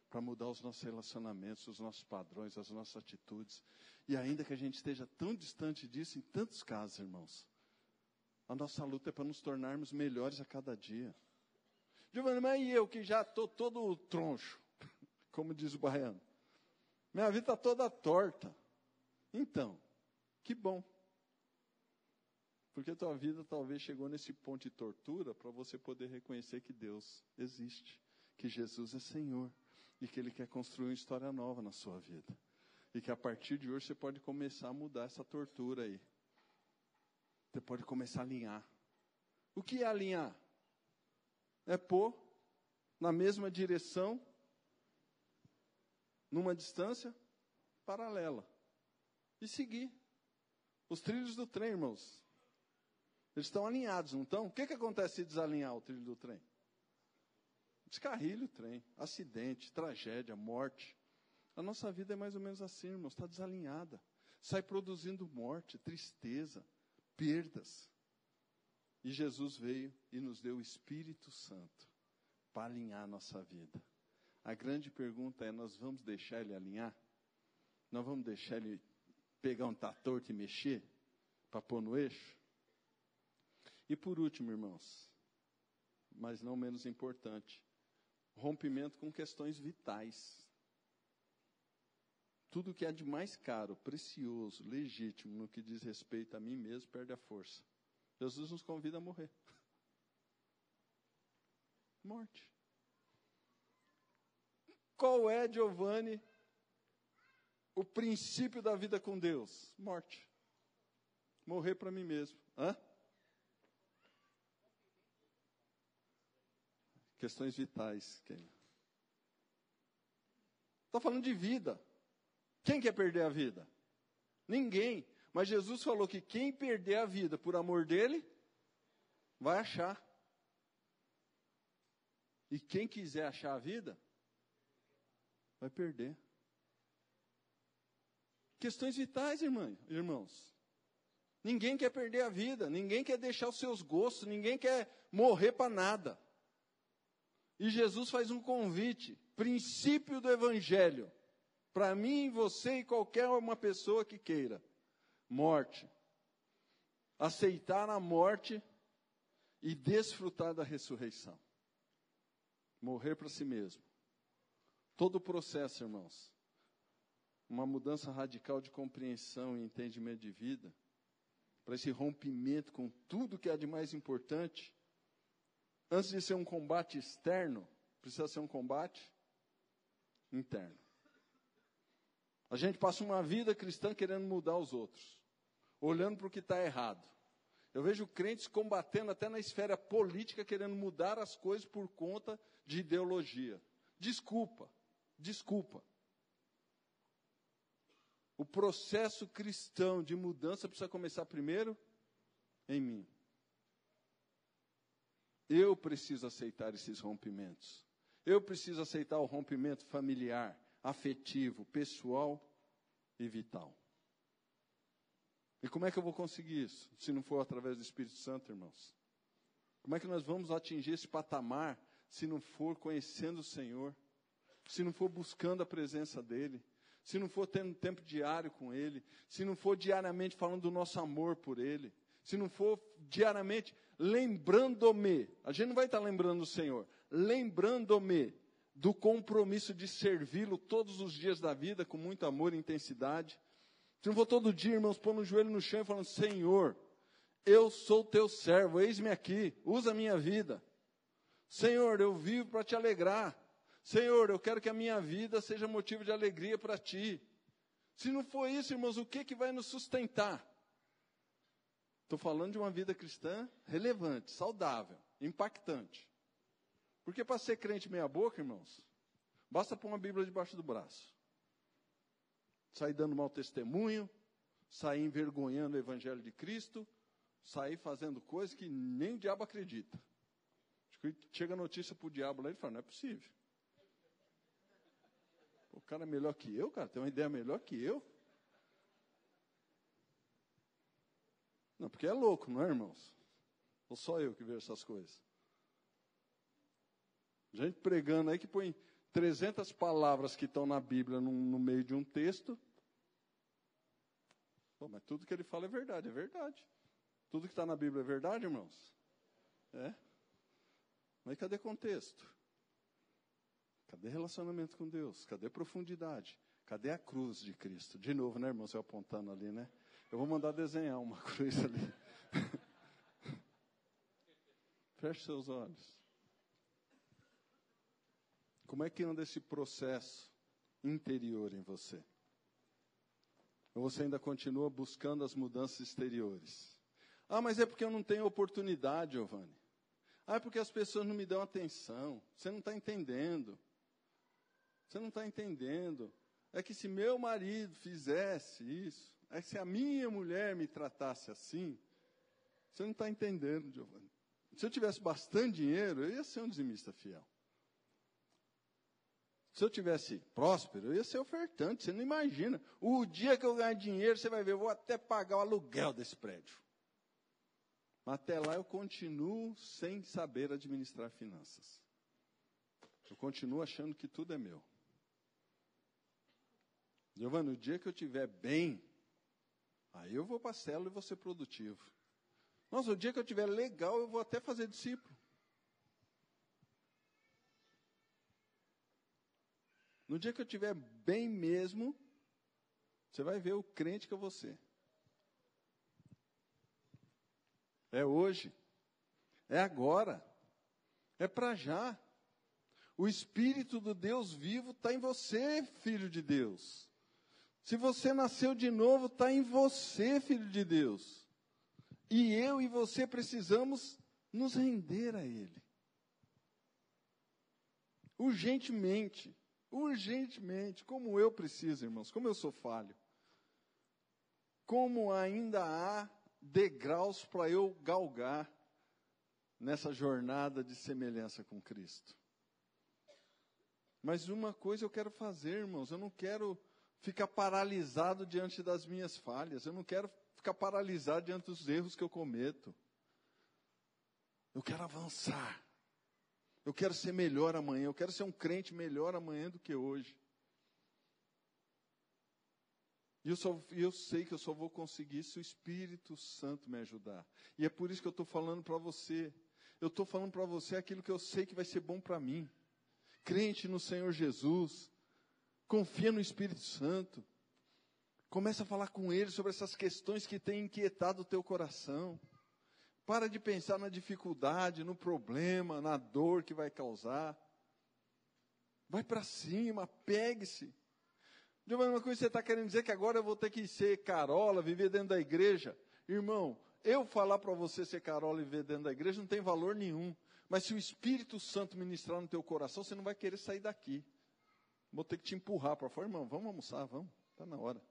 para mudar os nossos relacionamentos, os nossos padrões, as nossas atitudes. E ainda que a gente esteja tão distante disso, em tantos casos, irmãos, a nossa luta é para nos tornarmos melhores a cada dia. Giovanni, mas e eu que já estou todo troncho, *laughs* como diz o baiano? Minha vida está toda torta. Então, que bom. Porque a tua vida talvez chegou nesse ponto de tortura para você poder reconhecer que Deus existe, que Jesus é Senhor e que Ele quer construir uma história nova na sua vida. E que a partir de hoje você pode começar a mudar essa tortura aí. Você pode começar a alinhar. O que é alinhar? É pôr na mesma direção, numa distância paralela. E seguir. Os trilhos do trem, irmãos. Eles estão alinhados, não estão? O que, que acontece se desalinhar o trilho do trem? Descarrilha o trem, acidente, tragédia, morte. A nossa vida é mais ou menos assim, irmãos, está desalinhada. Sai produzindo morte, tristeza, perdas. E Jesus veio e nos deu o Espírito Santo para alinhar a nossa vida. A grande pergunta é: nós vamos deixar ele alinhar? Nós vamos deixar ele pegar um tator e mexer para pôr no eixo? E por último, irmãos, mas não menos importante, rompimento com questões vitais. Tudo que é de mais caro, precioso, legítimo no que diz respeito a mim mesmo perde a força. Jesus nos convida a morrer. *laughs* Morte. Qual é, Giovanni, o princípio da vida com Deus? Morte. Morrer para mim mesmo. Hã? Questões vitais, Está falando de vida. Quem quer perder a vida? Ninguém. Mas Jesus falou que quem perder a vida por amor dele, vai achar. E quem quiser achar a vida, vai perder. Questões vitais, irmã, irmãos. Ninguém quer perder a vida, ninguém quer deixar os seus gostos, ninguém quer morrer para nada. E Jesus faz um convite, princípio do Evangelho, para mim, você e qualquer uma pessoa que queira: morte. Aceitar a morte e desfrutar da ressurreição. Morrer para si mesmo. Todo o processo, irmãos, uma mudança radical de compreensão e entendimento de vida, para esse rompimento com tudo que é de mais importante, Antes de ser um combate externo, precisa ser um combate interno. A gente passa uma vida cristã querendo mudar os outros, olhando para o que está errado. Eu vejo crentes combatendo até na esfera política, querendo mudar as coisas por conta de ideologia. Desculpa, desculpa. O processo cristão de mudança precisa começar primeiro em mim. Eu preciso aceitar esses rompimentos. Eu preciso aceitar o rompimento familiar, afetivo, pessoal e vital. E como é que eu vou conseguir isso? Se não for através do Espírito Santo, irmãos? Como é que nós vamos atingir esse patamar se não for conhecendo o Senhor? Se não for buscando a presença dEle? Se não for tendo tempo diário com Ele? Se não for diariamente falando do nosso amor por Ele? Se não for diariamente lembrando-me, a gente não vai estar lembrando o Senhor, lembrando-me do compromisso de servi-lo todos os dias da vida com muito amor e intensidade. Se não for todo dia, irmãos, pôr no joelho no chão e falando: Senhor, eu sou teu servo, eis-me aqui, usa a minha vida. Senhor, eu vivo para te alegrar. Senhor, eu quero que a minha vida seja motivo de alegria para ti. Se não for isso, irmãos, o que, que vai nos sustentar? Estou falando de uma vida cristã relevante, saudável, impactante. Porque para ser crente meia-boca, irmãos, basta pôr uma Bíblia debaixo do braço. Sair dando mau testemunho, sair envergonhando o Evangelho de Cristo, sair fazendo coisas que nem o diabo acredita. Chega a notícia para o diabo lá e ele fala: não é possível. O cara é melhor que eu, cara, tem uma ideia melhor que eu. Não, porque é louco, não é, irmãos? Ou só eu que vejo essas coisas? Gente pregando aí que põe 300 palavras que estão na Bíblia no, no meio de um texto. Pô, mas tudo que ele fala é verdade, é verdade. Tudo que está na Bíblia é verdade, irmãos? É. Mas cadê contexto? Cadê relacionamento com Deus? Cadê profundidade? Cadê a cruz de Cristo? De novo, né, irmão? Você apontando ali, né? Eu vou mandar desenhar uma *laughs* cruz ali. Feche seus olhos. Como é que anda esse processo interior em você? Ou você ainda continua buscando as mudanças exteriores? Ah, mas é porque eu não tenho oportunidade, Giovanni. Ah, é porque as pessoas não me dão atenção. Você não está entendendo. Você não está entendendo. É que se meu marido fizesse isso, se a minha mulher me tratasse assim, você não está entendendo, Giovanni. Se eu tivesse bastante dinheiro, eu ia ser um dizimista fiel. Se eu tivesse próspero, eu ia ser ofertante. Você não imagina. O dia que eu ganhar dinheiro, você vai ver, eu vou até pagar o aluguel desse prédio. Mas até lá eu continuo sem saber administrar finanças. Eu continuo achando que tudo é meu. Giovanni, o dia que eu estiver bem, aí eu vou para a célula e vou ser produtivo. Nossa, o dia que eu estiver legal, eu vou até fazer discípulo. No dia que eu estiver bem mesmo, você vai ver o crente que eu vou ser. É hoje. É agora. É para já. O Espírito do Deus vivo está em você, filho de Deus. Se você nasceu de novo, está em você, filho de Deus. E eu e você precisamos nos render a Ele. Urgentemente. Urgentemente. Como eu preciso, irmãos. Como eu sou falho. Como ainda há degraus para eu galgar nessa jornada de semelhança com Cristo. Mas uma coisa eu quero fazer, irmãos. Eu não quero ficar paralisado diante das minhas falhas. Eu não quero ficar paralisado diante dos erros que eu cometo. Eu quero avançar. Eu quero ser melhor amanhã. Eu quero ser um crente melhor amanhã do que hoje. E eu, só, eu sei que eu só vou conseguir se o Espírito Santo me ajudar. E é por isso que eu estou falando para você. Eu estou falando para você aquilo que eu sei que vai ser bom para mim. Crente no Senhor Jesus Confia no Espírito Santo. Começa a falar com ele sobre essas questões que têm inquietado o teu coração. Para de pensar na dificuldade, no problema, na dor que vai causar. Vai para cima, pegue-se. Giovanni, uma coisa você está querendo dizer que agora eu vou ter que ser carola, viver dentro da igreja. Irmão, eu falar para você ser carola e viver dentro da igreja não tem valor nenhum. Mas se o Espírito Santo ministrar no teu coração, você não vai querer sair daqui. Vou ter que te empurrar para fora, irmão, vamos almoçar, vamos, está na hora.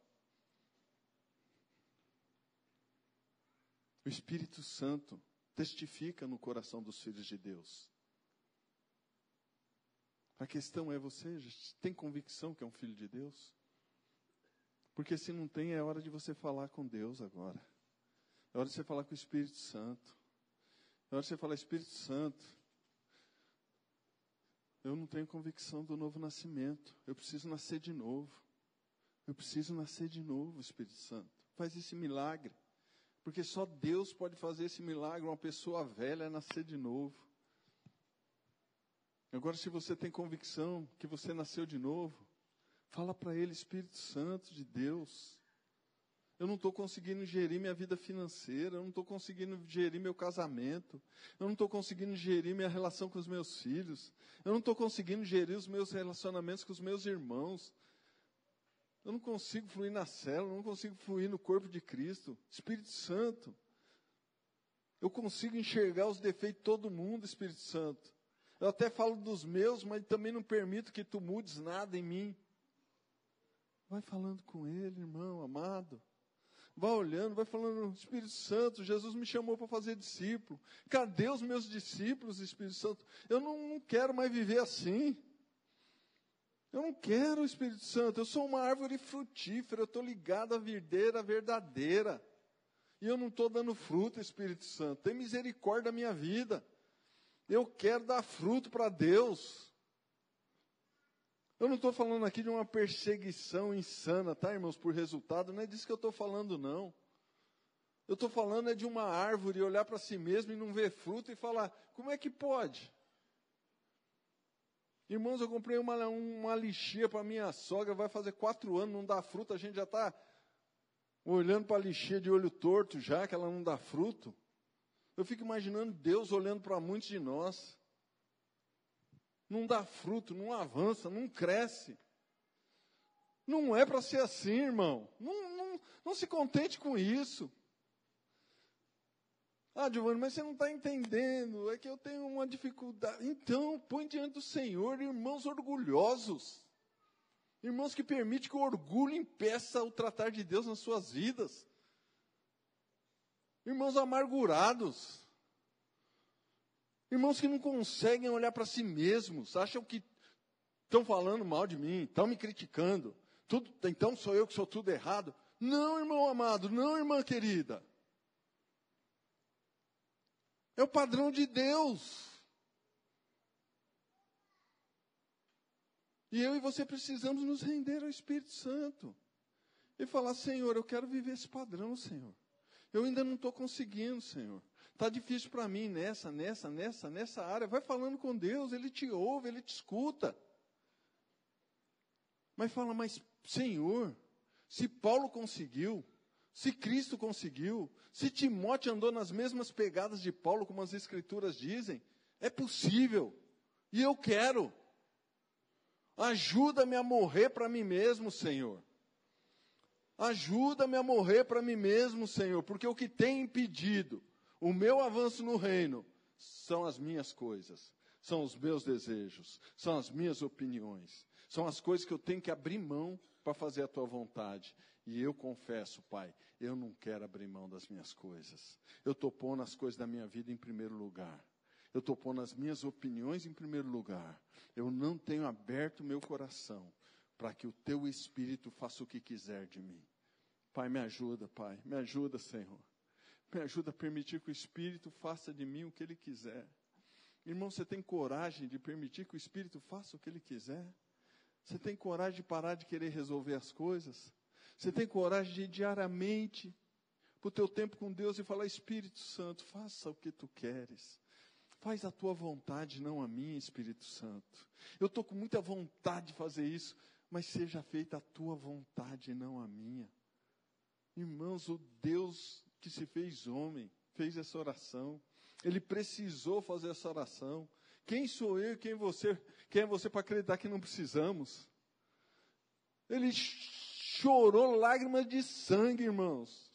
O Espírito Santo testifica no coração dos filhos de Deus. A questão é: você tem convicção que é um filho de Deus? Porque se não tem, é hora de você falar com Deus agora. É hora de você falar com o Espírito Santo. É hora de você falar: Espírito Santo, eu não tenho convicção do novo nascimento. Eu preciso nascer de novo. Eu preciso nascer de novo, Espírito Santo. Faz esse milagre. Porque só Deus pode fazer esse milagre. Uma pessoa velha nascer de novo. Agora, se você tem convicção que você nasceu de novo, fala para Ele, Espírito Santo de Deus. Eu não estou conseguindo gerir minha vida financeira, eu não estou conseguindo gerir meu casamento, eu não estou conseguindo gerir minha relação com os meus filhos, eu não estou conseguindo gerir os meus relacionamentos com os meus irmãos. Eu não consigo fluir na célula, eu não consigo fluir no corpo de Cristo. Espírito Santo. Eu consigo enxergar os defeitos de todo mundo, Espírito Santo. Eu até falo dos meus, mas também não permito que tu mudes nada em mim. Vai falando com ele, irmão amado. Vai olhando, vai falando, Espírito Santo, Jesus me chamou para fazer discípulo. Cadê os meus discípulos, Espírito Santo? Eu não, não quero mais viver assim. Eu não quero, Espírito Santo. Eu sou uma árvore frutífera, eu estou ligado à videira verdadeira. E eu não estou dando fruto, Espírito Santo. Tem misericórdia da minha vida. Eu quero dar fruto para Deus. Eu não estou falando aqui de uma perseguição insana, tá, irmãos, por resultado, não é disso que eu estou falando, não. Eu estou falando é de uma árvore olhar para si mesmo e não ver fruto e falar: como é que pode? Irmãos, eu comprei uma, uma lixia para minha sogra, vai fazer quatro anos, não dá fruto, a gente já está olhando para a lixia de olho torto já, que ela não dá fruto. Eu fico imaginando Deus olhando para muitos de nós. Não dá fruto, não avança, não cresce. Não é para ser assim, irmão. Não, não, não se contente com isso. Ah, Giovanni, mas você não está entendendo, é que eu tenho uma dificuldade. Então, põe diante do Senhor irmãos orgulhosos. Irmãos que permitem que o orgulho impeça o tratar de Deus nas suas vidas. Irmãos amargurados. Irmãos que não conseguem olhar para si mesmos, acham que estão falando mal de mim, estão me criticando. Tudo, então sou eu que sou tudo errado. Não, irmão amado, não, irmã querida. É o padrão de Deus. E eu e você precisamos nos render ao Espírito Santo. E falar, Senhor, eu quero viver esse padrão, Senhor. Eu ainda não estou conseguindo, Senhor. Está difícil para mim nessa, nessa, nessa, nessa área. Vai falando com Deus, Ele te ouve, Ele te escuta. Mas fala, mas Senhor, se Paulo conseguiu, se Cristo conseguiu, se Timóteo andou nas mesmas pegadas de Paulo, como as Escrituras dizem, é possível. E eu quero. Ajuda-me a morrer para mim mesmo, Senhor. Ajuda-me a morrer para mim mesmo, Senhor, porque o que tem impedido o meu avanço no reino são as minhas coisas, são os meus desejos, são as minhas opiniões, são as coisas que eu tenho que abrir mão para fazer a tua vontade. E eu confesso, Pai, eu não quero abrir mão das minhas coisas. Eu estou pondo as coisas da minha vida em primeiro lugar. Eu estou pondo as minhas opiniões em primeiro lugar. Eu não tenho aberto meu coração para que o teu espírito faça o que quiser de mim. Pai, me ajuda, Pai. Me ajuda, Senhor. Me ajuda a permitir que o espírito faça de mim o que ele quiser. Irmão, você tem coragem de permitir que o espírito faça o que ele quiser? Você tem coragem de parar de querer resolver as coisas? Você tem coragem de ir diariamente para o teu tempo com Deus e falar, Espírito Santo, faça o que tu queres. Faz a tua vontade, não a minha, Espírito Santo. Eu estou com muita vontade de fazer isso, mas seja feita a tua vontade, não a minha. Irmãos, o Deus que se fez homem fez essa oração. Ele precisou fazer essa oração. Quem sou eu quem você, quem é você para acreditar que não precisamos? Ele chorou lágrimas de sangue, irmãos.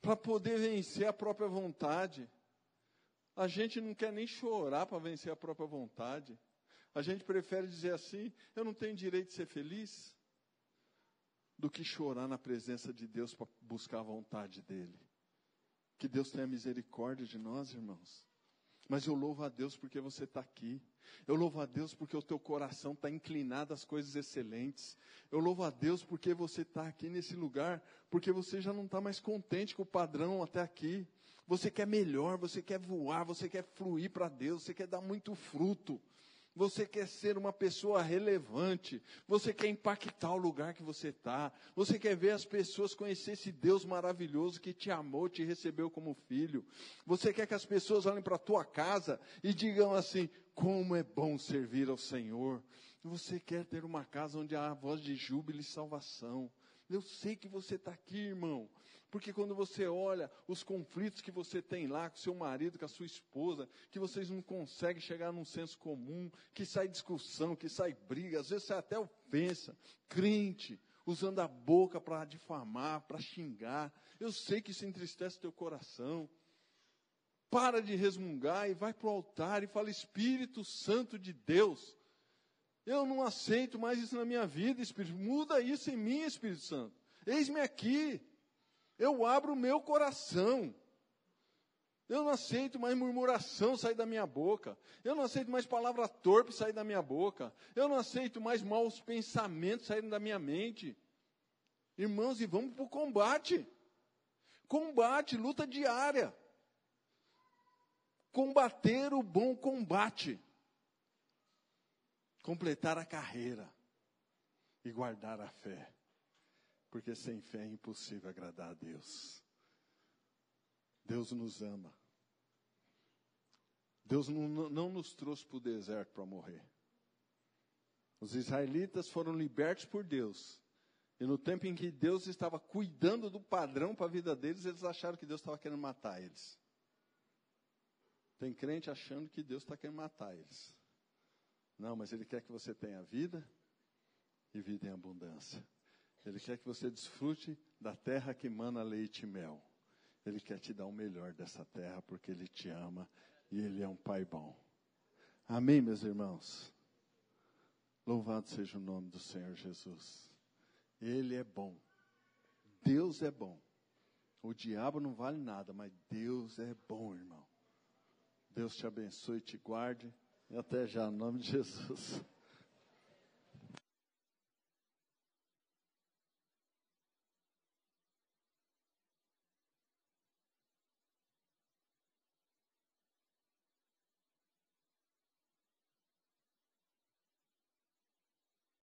Para poder vencer a própria vontade. A gente não quer nem chorar para vencer a própria vontade. A gente prefere dizer assim: eu não tenho direito de ser feliz, do que chorar na presença de Deus para buscar a vontade dEle. Que Deus tenha misericórdia de nós, irmãos. Mas eu louvo a Deus porque você está aqui. Eu louvo a Deus porque o teu coração está inclinado às coisas excelentes. Eu louvo a Deus porque você está aqui nesse lugar, porque você já não está mais contente com o padrão até aqui. Você quer melhor, você quer voar, você quer fluir para Deus, você quer dar muito fruto. Você quer ser uma pessoa relevante. Você quer impactar o lugar que você está. Você quer ver as pessoas conhecer esse Deus maravilhoso que te amou, te recebeu como filho. Você quer que as pessoas olhem para a tua casa e digam assim: como é bom servir ao Senhor. Você quer ter uma casa onde há voz de júbilo e salvação. Eu sei que você está aqui, irmão. Porque quando você olha os conflitos que você tem lá com seu marido, com a sua esposa, que vocês não conseguem chegar num senso comum, que sai discussão, que sai briga, às vezes sai até ofensa, crente, usando a boca para difamar, para xingar. Eu sei que isso entristece teu coração. Para de resmungar e vai para o altar e fala: Espírito Santo de Deus, eu não aceito mais isso na minha vida, Espírito. Muda isso em mim, Espírito Santo. Eis-me aqui. Eu abro o meu coração. Eu não aceito mais murmuração sair da minha boca. Eu não aceito mais palavra torpe sair da minha boca. Eu não aceito mais maus pensamentos saírem da minha mente. Irmãos, e vamos para o combate. Combate, luta diária. combater o bom combate, completar a carreira e guardar a fé, porque sem fé é impossível agradar a Deus. Deus nos ama. Deus não, não nos trouxe para o deserto para morrer. Os israelitas foram libertos por Deus. E no tempo em que Deus estava cuidando do padrão para a vida deles, eles acharam que Deus estava querendo matar eles. Tem crente achando que Deus está querendo matar eles. Não, mas Ele quer que você tenha vida e vida em abundância. Ele quer que você desfrute da terra que mana leite e mel. Ele quer te dar o melhor dessa terra porque Ele te ama e Ele é um Pai bom. Amém, meus irmãos? Louvado seja o nome do Senhor Jesus. Ele é bom. Deus é bom. O diabo não vale nada, mas Deus é bom, irmão. Deus te abençoe e te guarde. E até já, em nome de Jesus.